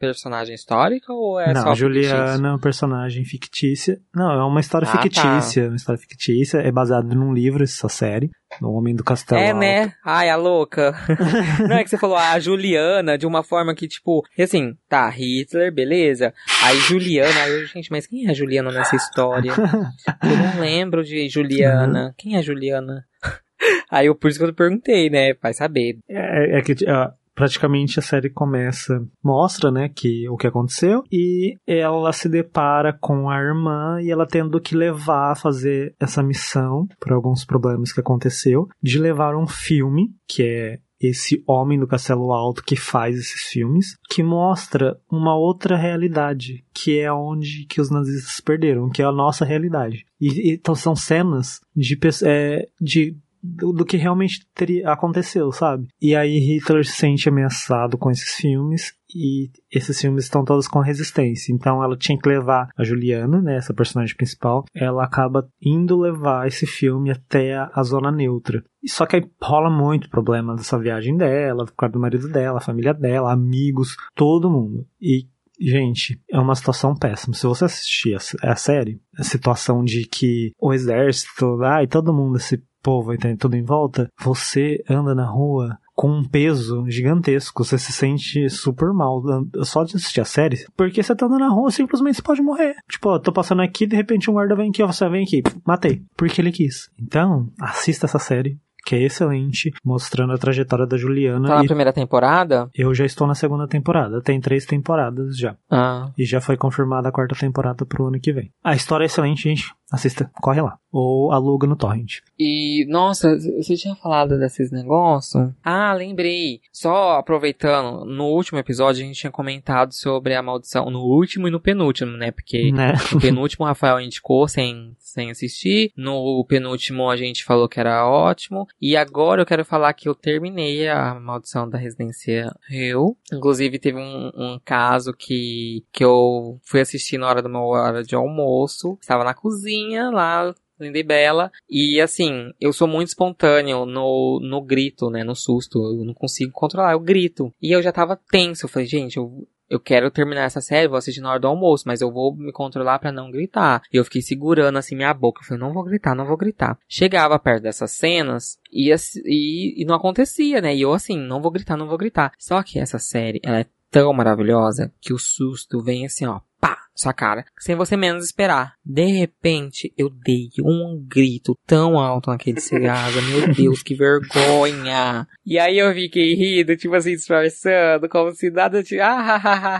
A: personagem histórica ou é
B: Não,
A: só
B: Juliana é uma personagem fictícia. Não, é uma história ah, tá. fictícia. Tá. Uma história fictícia. É baseada num livro, essa série. No Homem do Castelo
A: É,
B: Alto.
A: né? Ai, a louca. Não é que você falou a Juliana de uma forma que, tipo, assim, tá, Hitler, beleza. Aí Juliana, aí eu, gente, mas quem é a Juliana nessa história? Eu não lembro de Juliana. Uhum. Quem é Juliana? Aí eu, por isso que eu perguntei, né? Vai saber.
B: É, é que uh, praticamente a série começa, mostra, né, que o que aconteceu e ela se depara com a irmã e ela tendo que levar a fazer essa missão por alguns problemas que aconteceu, de levar um filme que é esse homem do Castelo Alto que faz esses filmes, que mostra uma outra realidade, que é onde que os nazistas perderam, que é a nossa realidade. E, então são cenas de, é, de do, do, que realmente teria, aconteceu, sabe? E aí Hitler se sente ameaçado com esses filmes e esses filmes estão todos com resistência. Então ela tinha que levar a Juliana, né, essa personagem principal, ela acaba indo levar esse filme até a, a zona neutra. Só que aí rola muito problema dessa viagem dela, por causa do marido dela, a família dela, amigos, todo mundo. E Gente, é uma situação péssima. Se você assistir a, a série, a situação de que o exército, ai, todo mundo, esse povo aí tem tudo em volta, você anda na rua com um peso gigantesco, você se sente super mal só de assistir a série, porque você tá andando na rua, simplesmente você pode morrer. Tipo, ó, tô passando aqui, de repente um guarda vem aqui, ó, você vem aqui, matei, porque ele quis. Então, assista essa série, que é excelente, mostrando a trajetória da Juliana.
A: Tá na primeira temporada?
B: eu já estou na segunda temporada, tem três temporadas já.
A: Ah.
B: E já foi confirmada a quarta temporada pro ano que vem. A história é excelente, gente. Assista, corre lá. Ou aluga no Torrent.
A: E, nossa, você tinha falado desses negócios? Ah, lembrei. Só aproveitando, no último episódio a gente tinha comentado sobre a maldição. No último e no penúltimo, né? Porque
B: Né?
A: no penúltimo o Rafael indicou sem, sem assistir. No penúltimo a gente falou que era ótimo. E agora eu quero falar que eu terminei a maldição da residência Hill. Inclusive teve um, um caso que, que eu fui assistir na hora do meu hora de almoço. Estava na cozinha lá, linda e bela. E assim, eu sou muito espontâneo no, no grito, né? No susto. Eu não consigo controlar, eu grito. E eu já tava tenso. Eu falei, gente, eu, eu quero terminar essa série, vou assistir na hora do almoço, mas eu vou me controlar pra não gritar. E eu fiquei segurando assim minha boca. Eu falei, não vou gritar, não vou gritar. Chegava perto dessas cenas e, e, e não acontecia, né? E eu assim, não vou gritar, não vou gritar. Só que essa série, ela é tão maravilhosa que o susto vem assim, ó, pá, sua cara, sem você menos esperar. De repente, eu dei um grito tão alto naquele cigarro, meu Deus, que vergonha. E aí eu fiquei rindo, tipo assim, disfarçando, como se nada de, ah, ha, ha,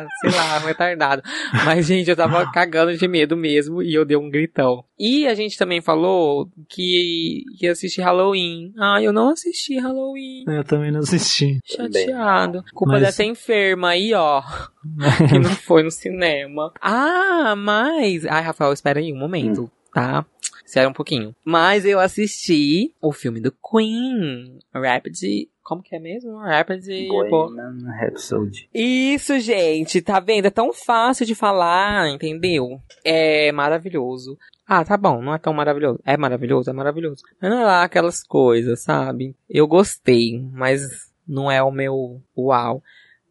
A: ha, sei lá, retardado. Mas, gente, eu tava cagando de medo mesmo e eu dei um gritão. E a gente também falou que ia assistir Halloween. Ah, eu não assisti Halloween.
B: Eu também não assisti.
A: Chateado. Culpa
B: Mas-
A: dessa enferma aí, ó. Que não foi no cinema. Ah, mas. Ai, Rafael, espera aí um momento, tá? Espera um pouquinho. Mas eu assisti o filme do Queen. Rapid. Como que é mesmo? Rapid.
C: Bohemian Rhapsody.
A: Isso, gente, tá vendo? É tão fácil de falar, entendeu? É maravilhoso. Ah, tá bom, não é tão maravilhoso. É maravilhoso, é maravilhoso. Não é lá aquelas coisas, sabe? Eu gostei, mas não é o meu uau.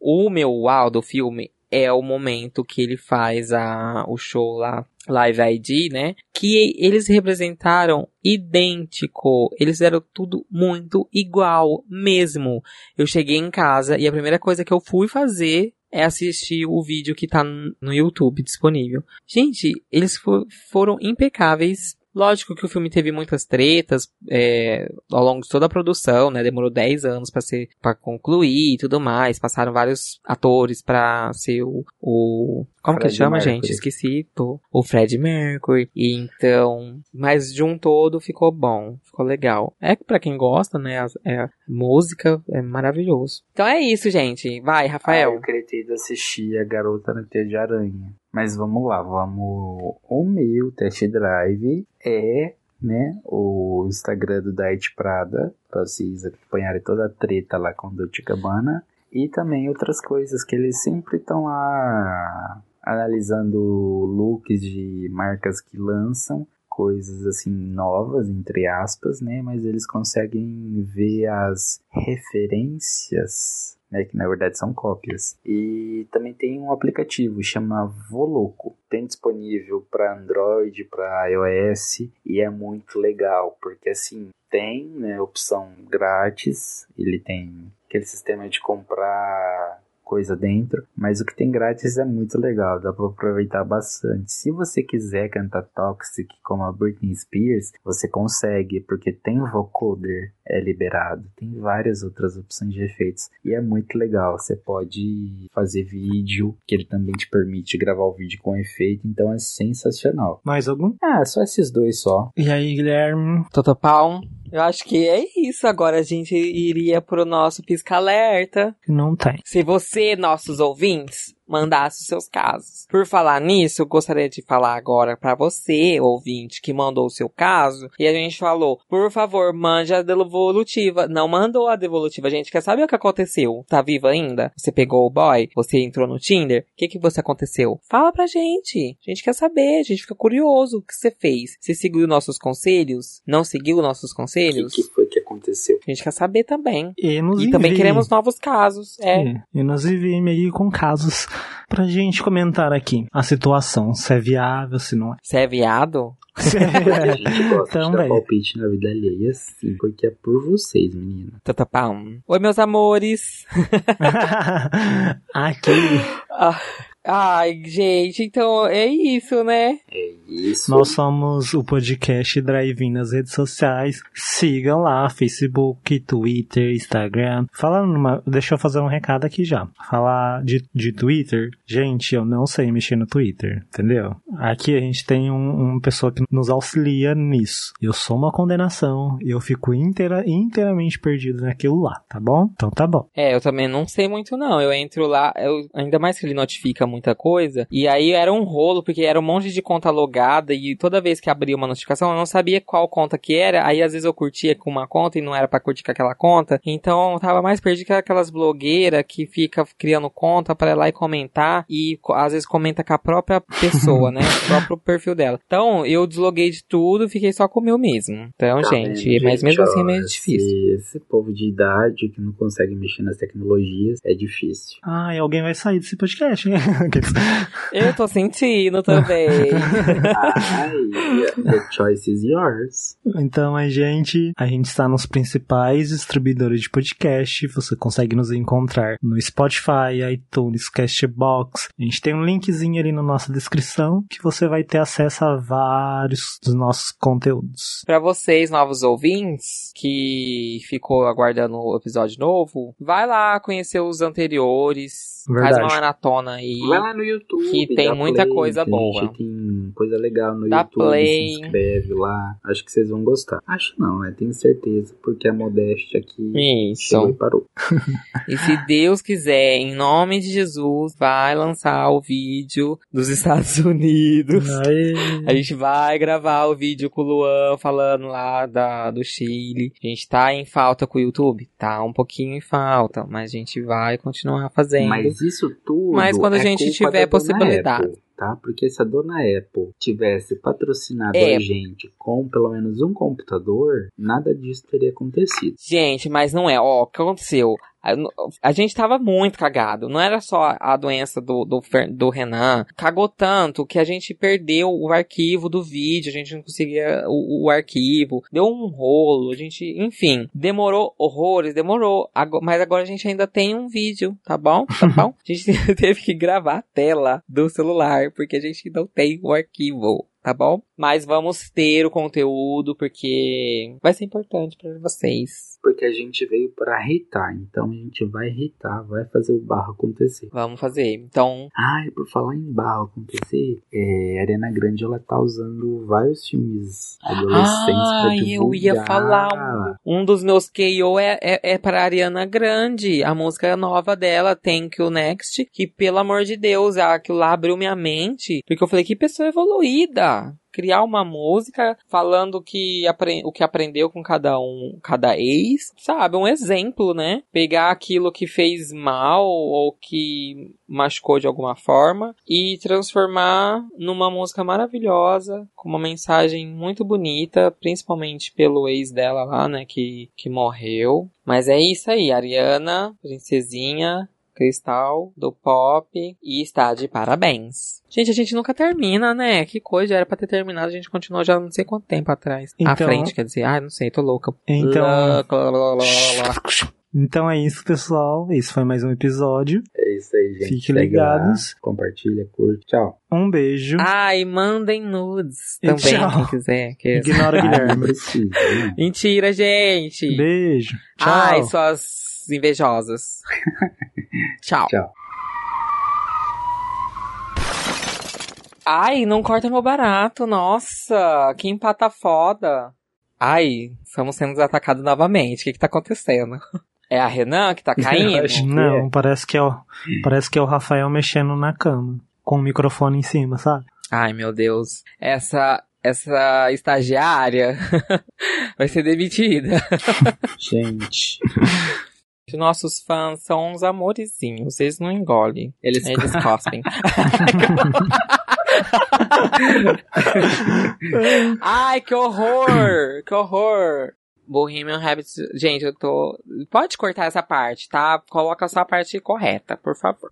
A: O meu uau do filme é o momento que ele faz a, o show lá, Live ID, né? Que eles representaram idêntico. Eles fizeram tudo muito igual mesmo. Eu cheguei em casa e a primeira coisa que eu fui fazer é assistir o vídeo que tá no YouTube disponível. Gente, eles fo- foram impecáveis. Lógico que o filme teve muitas tretas é, ao longo de toda a produção, né? Demorou 10 anos pra ser para concluir e tudo mais. Passaram vários atores pra ser o, o como que
C: Fred
A: chama,
C: Mercury.
A: gente? Esqueci. Tô. O Fred Mercury. E então, mas de um todo ficou bom, ficou legal. É que pra quem gosta, né? É, música é maravilhoso. Então é isso, gente. Vai,
C: Ah,
A: Rafael.
C: eu queria ter ido assistir A Garota na Teia de Aranha. Mas vamos lá, vamos. O meu test drive é, né, o Instagram do Diet Prada, pra vocês acompanharem toda a treta lá com o Dolce Gabbana. E também outras coisas que eles sempre estão lá analisando looks de marcas que lançam coisas assim novas entre aspas, né? Mas eles conseguem ver as referências, né? Que na verdade são cópias. E também tem um aplicativo chama Voloco. Tem disponível para Android, para iOS e é muito legal porque assim tem né, opção grátis. Ele tem aquele sistema de comprar coisa dentro, mas o que tem grátis é muito legal, dá pra aproveitar bastante. Se você quiser cantar Toxic como a Britney Spears, você consegue, porque tem o vocoder é liberado, tem várias outras opções de efeitos e é muito legal. Você pode fazer vídeo, que ele também te permite gravar o vídeo com efeito, então é sensacional.
B: Mais algum?
C: Ah, só esses dois só.
B: E aí, Guilherme?
A: Totopau. Eu acho que é isso. Agora a gente iria pro nosso pisca alerta.
B: Não tem.
A: Se você, nossos ouvintes, mandasse os seus casos. Por falar nisso, eu gostaria de falar agora pra você, ouvinte, que mandou o seu caso, e a gente falou, por favor, mande a devolutiva. Não mandou a devolutiva, a gente quer saber o que aconteceu. Tá viva ainda? Você pegou o boy? Você entrou no Tinder? O que que você aconteceu? Fala pra gente. A gente quer saber, a gente fica curioso. O que você fez? Você seguiu nossos conselhos? Não seguiu nossos
C: O que,
A: conselhos?
C: que foi que aconteceu?
A: A gente quer saber também.
B: E, nos
A: E também queremos novos casos. É.
B: É, e nos enviem aí com casos pra gente comentar aqui a situação, se é viável, se não é.
A: Você é viado?
C: A gente gosta de dar
B: Também.
C: palpite na vida alheia, sim, porque é por vocês, menina.
A: Tatapam. Oi, meus amores.
B: aqui,
A: Ah, Ai, gente, então é isso, né?
C: É isso.
B: nós somos o podcast Drive-In nas redes sociais. Sigam lá, Facebook, Twitter, Instagram. Falando numa, deixa eu fazer um recado aqui já. Falar de, de Twitter, gente, eu não sei mexer no Twitter, entendeu? Aqui a gente tem um, uma pessoa que nos auxilia nisso. Eu sou uma condenação e eu fico inteira, inteiramente perdido naquilo lá, tá bom? Então tá bom.
A: É, eu também não sei muito não. Eu entro lá, eu, ainda mais que ele notifica muita coisa. E aí era um rolo, porque era um monte de conta logada e toda vez que abria uma notificação eu não sabia qual conta que era. Aí às vezes eu curtia com uma conta e não era pra curtir com aquela conta. Então eu tava mais perdido que aquelas blogueiras que fica criando conta pra ir lá e comentar e às vezes comenta com a própria pessoa, né? O próprio perfil dela. Então eu desloguei de tudo, fiquei só com o meu mesmo. Então,
C: Tá
A: gente, mas
C: gente?
A: mesmo assim é meio
C: esse-
A: difícil.
C: Esse povo de idade que não consegue mexer nas tecnologias é difícil.
B: Ah, e alguém vai sair desse podcast, hein?
A: Eu tô sentindo também.
C: Ai, the choice is yours.
B: Então, a gente, a gente está nos principais distribuidores de podcast. Você consegue nos encontrar no Spotify, iTunes, Castbox. A gente tem um linkzinho ali na nossa descrição que você vai ter acesso a vários dos nossos conteúdos.
A: Pra vocês, novos ouvintes, que ficou aguardando o episódio novo, vai lá conhecer os anteriores. Faz
B: Verdade.
A: uma maratona aí.
C: Vai lá no YouTube.
A: Que tem muita
C: play,
A: coisa
C: que
A: boa.
C: Tem coisa legal no
A: Dá
C: YouTube.
A: play.
C: Se inscreve lá. Acho que vocês vão gostar. Acho não, né? Tenho certeza. Porque a modéstia aqui chegou e
A: Isso.
C: parou.
A: E se Deus quiser, em nome de Jesus, vai lançar o vídeo dos Estados Unidos. A gente vai gravar o vídeo com o Luan falando lá da, do Chile. A gente tá em falta com o YouTube? Tá um pouquinho em falta, mas a gente vai continuar fazendo.
C: Mas isso tudo.
A: Mas quando a
C: é
A: gente tiver possibilidade.
C: Apple, tá? Porque se a dona Apple tivesse patrocinado
A: É.
C: a gente com pelo menos um computador, nada disso teria acontecido.
A: Gente, mas não é. Ó, o que aconteceu? A, gente tava muito cagado. Não era só a doença do, do, do Renan. Cagou tanto que a gente perdeu o arquivo do vídeo. A gente não conseguia o, o arquivo. Deu um rolo. A gente, enfim, demorou horrores, demorou. Mas agora a gente ainda tem um vídeo, tá bom? Tá bom? A gente teve que gravar a tela do celular porque a gente não tem o arquivo. Tá bom? Mas vamos ter o conteúdo porque vai ser importante pra vocês.
C: Porque a gente veio pra irritar, então a gente vai irritar, vai fazer o barro acontecer.
A: Vamos fazer. Então,
C: Ai, por falar em barro acontecer, é, a Ariana Grande ela tá usando vários filmes adolescentes pra
A: Ai,
C: divulgar.
A: eu ia falar um dos meus KO é, é, é para Ariana Grande. A música nova dela, Thank You Next, que pelo amor de Deus, aquilo lá abriu minha mente, porque eu falei, que pessoa evoluída. Criar uma música falando que o que aprendeu com cada um, cada ex, sabe? Um exemplo, né? Pegar aquilo que fez mal ou que machucou de alguma forma e transformar numa música maravilhosa, com uma mensagem muito bonita, principalmente pelo ex dela lá, né, que, que morreu. Mas é isso aí, Ariana, princesinha, cristal do pop e está de parabéns. Gente, a gente nunca termina, né? Que coisa, era pra ter terminado, a gente continuou já não sei quanto tempo atrás. à
B: Então-
A: frente, quer dizer, ai, não sei, tô louca.
B: Então-
A: Lá, lá, lá, lá, lá.
B: Então é isso, pessoal. Esse foi mais um episódio.
C: É isso aí, gente.
B: Fiquem
C: Segue lá,
B: ligados.
C: compartilha, curte. Tchau.
B: Um beijo.
A: Ai, mandem nudes
B: E
A: também,
B: tchau.
A: quem quiser. Que...
B: Ignora o
C: não
B: Guilherme.
C: precisa, né?
A: Mentira, gente.
B: Beijo. Tchau.
A: Ai, suas invejosas. Tchau.
C: Tchau.
A: Ai, não corta meu barato, nossa, que empata foda. Ai, estamos sendo atacados novamente, o que que tá acontecendo? É a Renan que tá caindo?
C: que
B: Não, parece que é o, parece que é o Rafael mexendo na cama, com o microfone em cima, sabe?
A: Ai, meu Deus. Essa, essa estagiária vai ser demitida.
C: Gente.
A: Os nossos fãs são uns amorzinhos, vocês não engolem.
C: Eles,
A: Eles cospem. Ai, que horror! Que horror! Bohemian Rhapsody. Gente, eu tô. Pode cortar essa parte, tá? Coloca só a parte correta, por favor.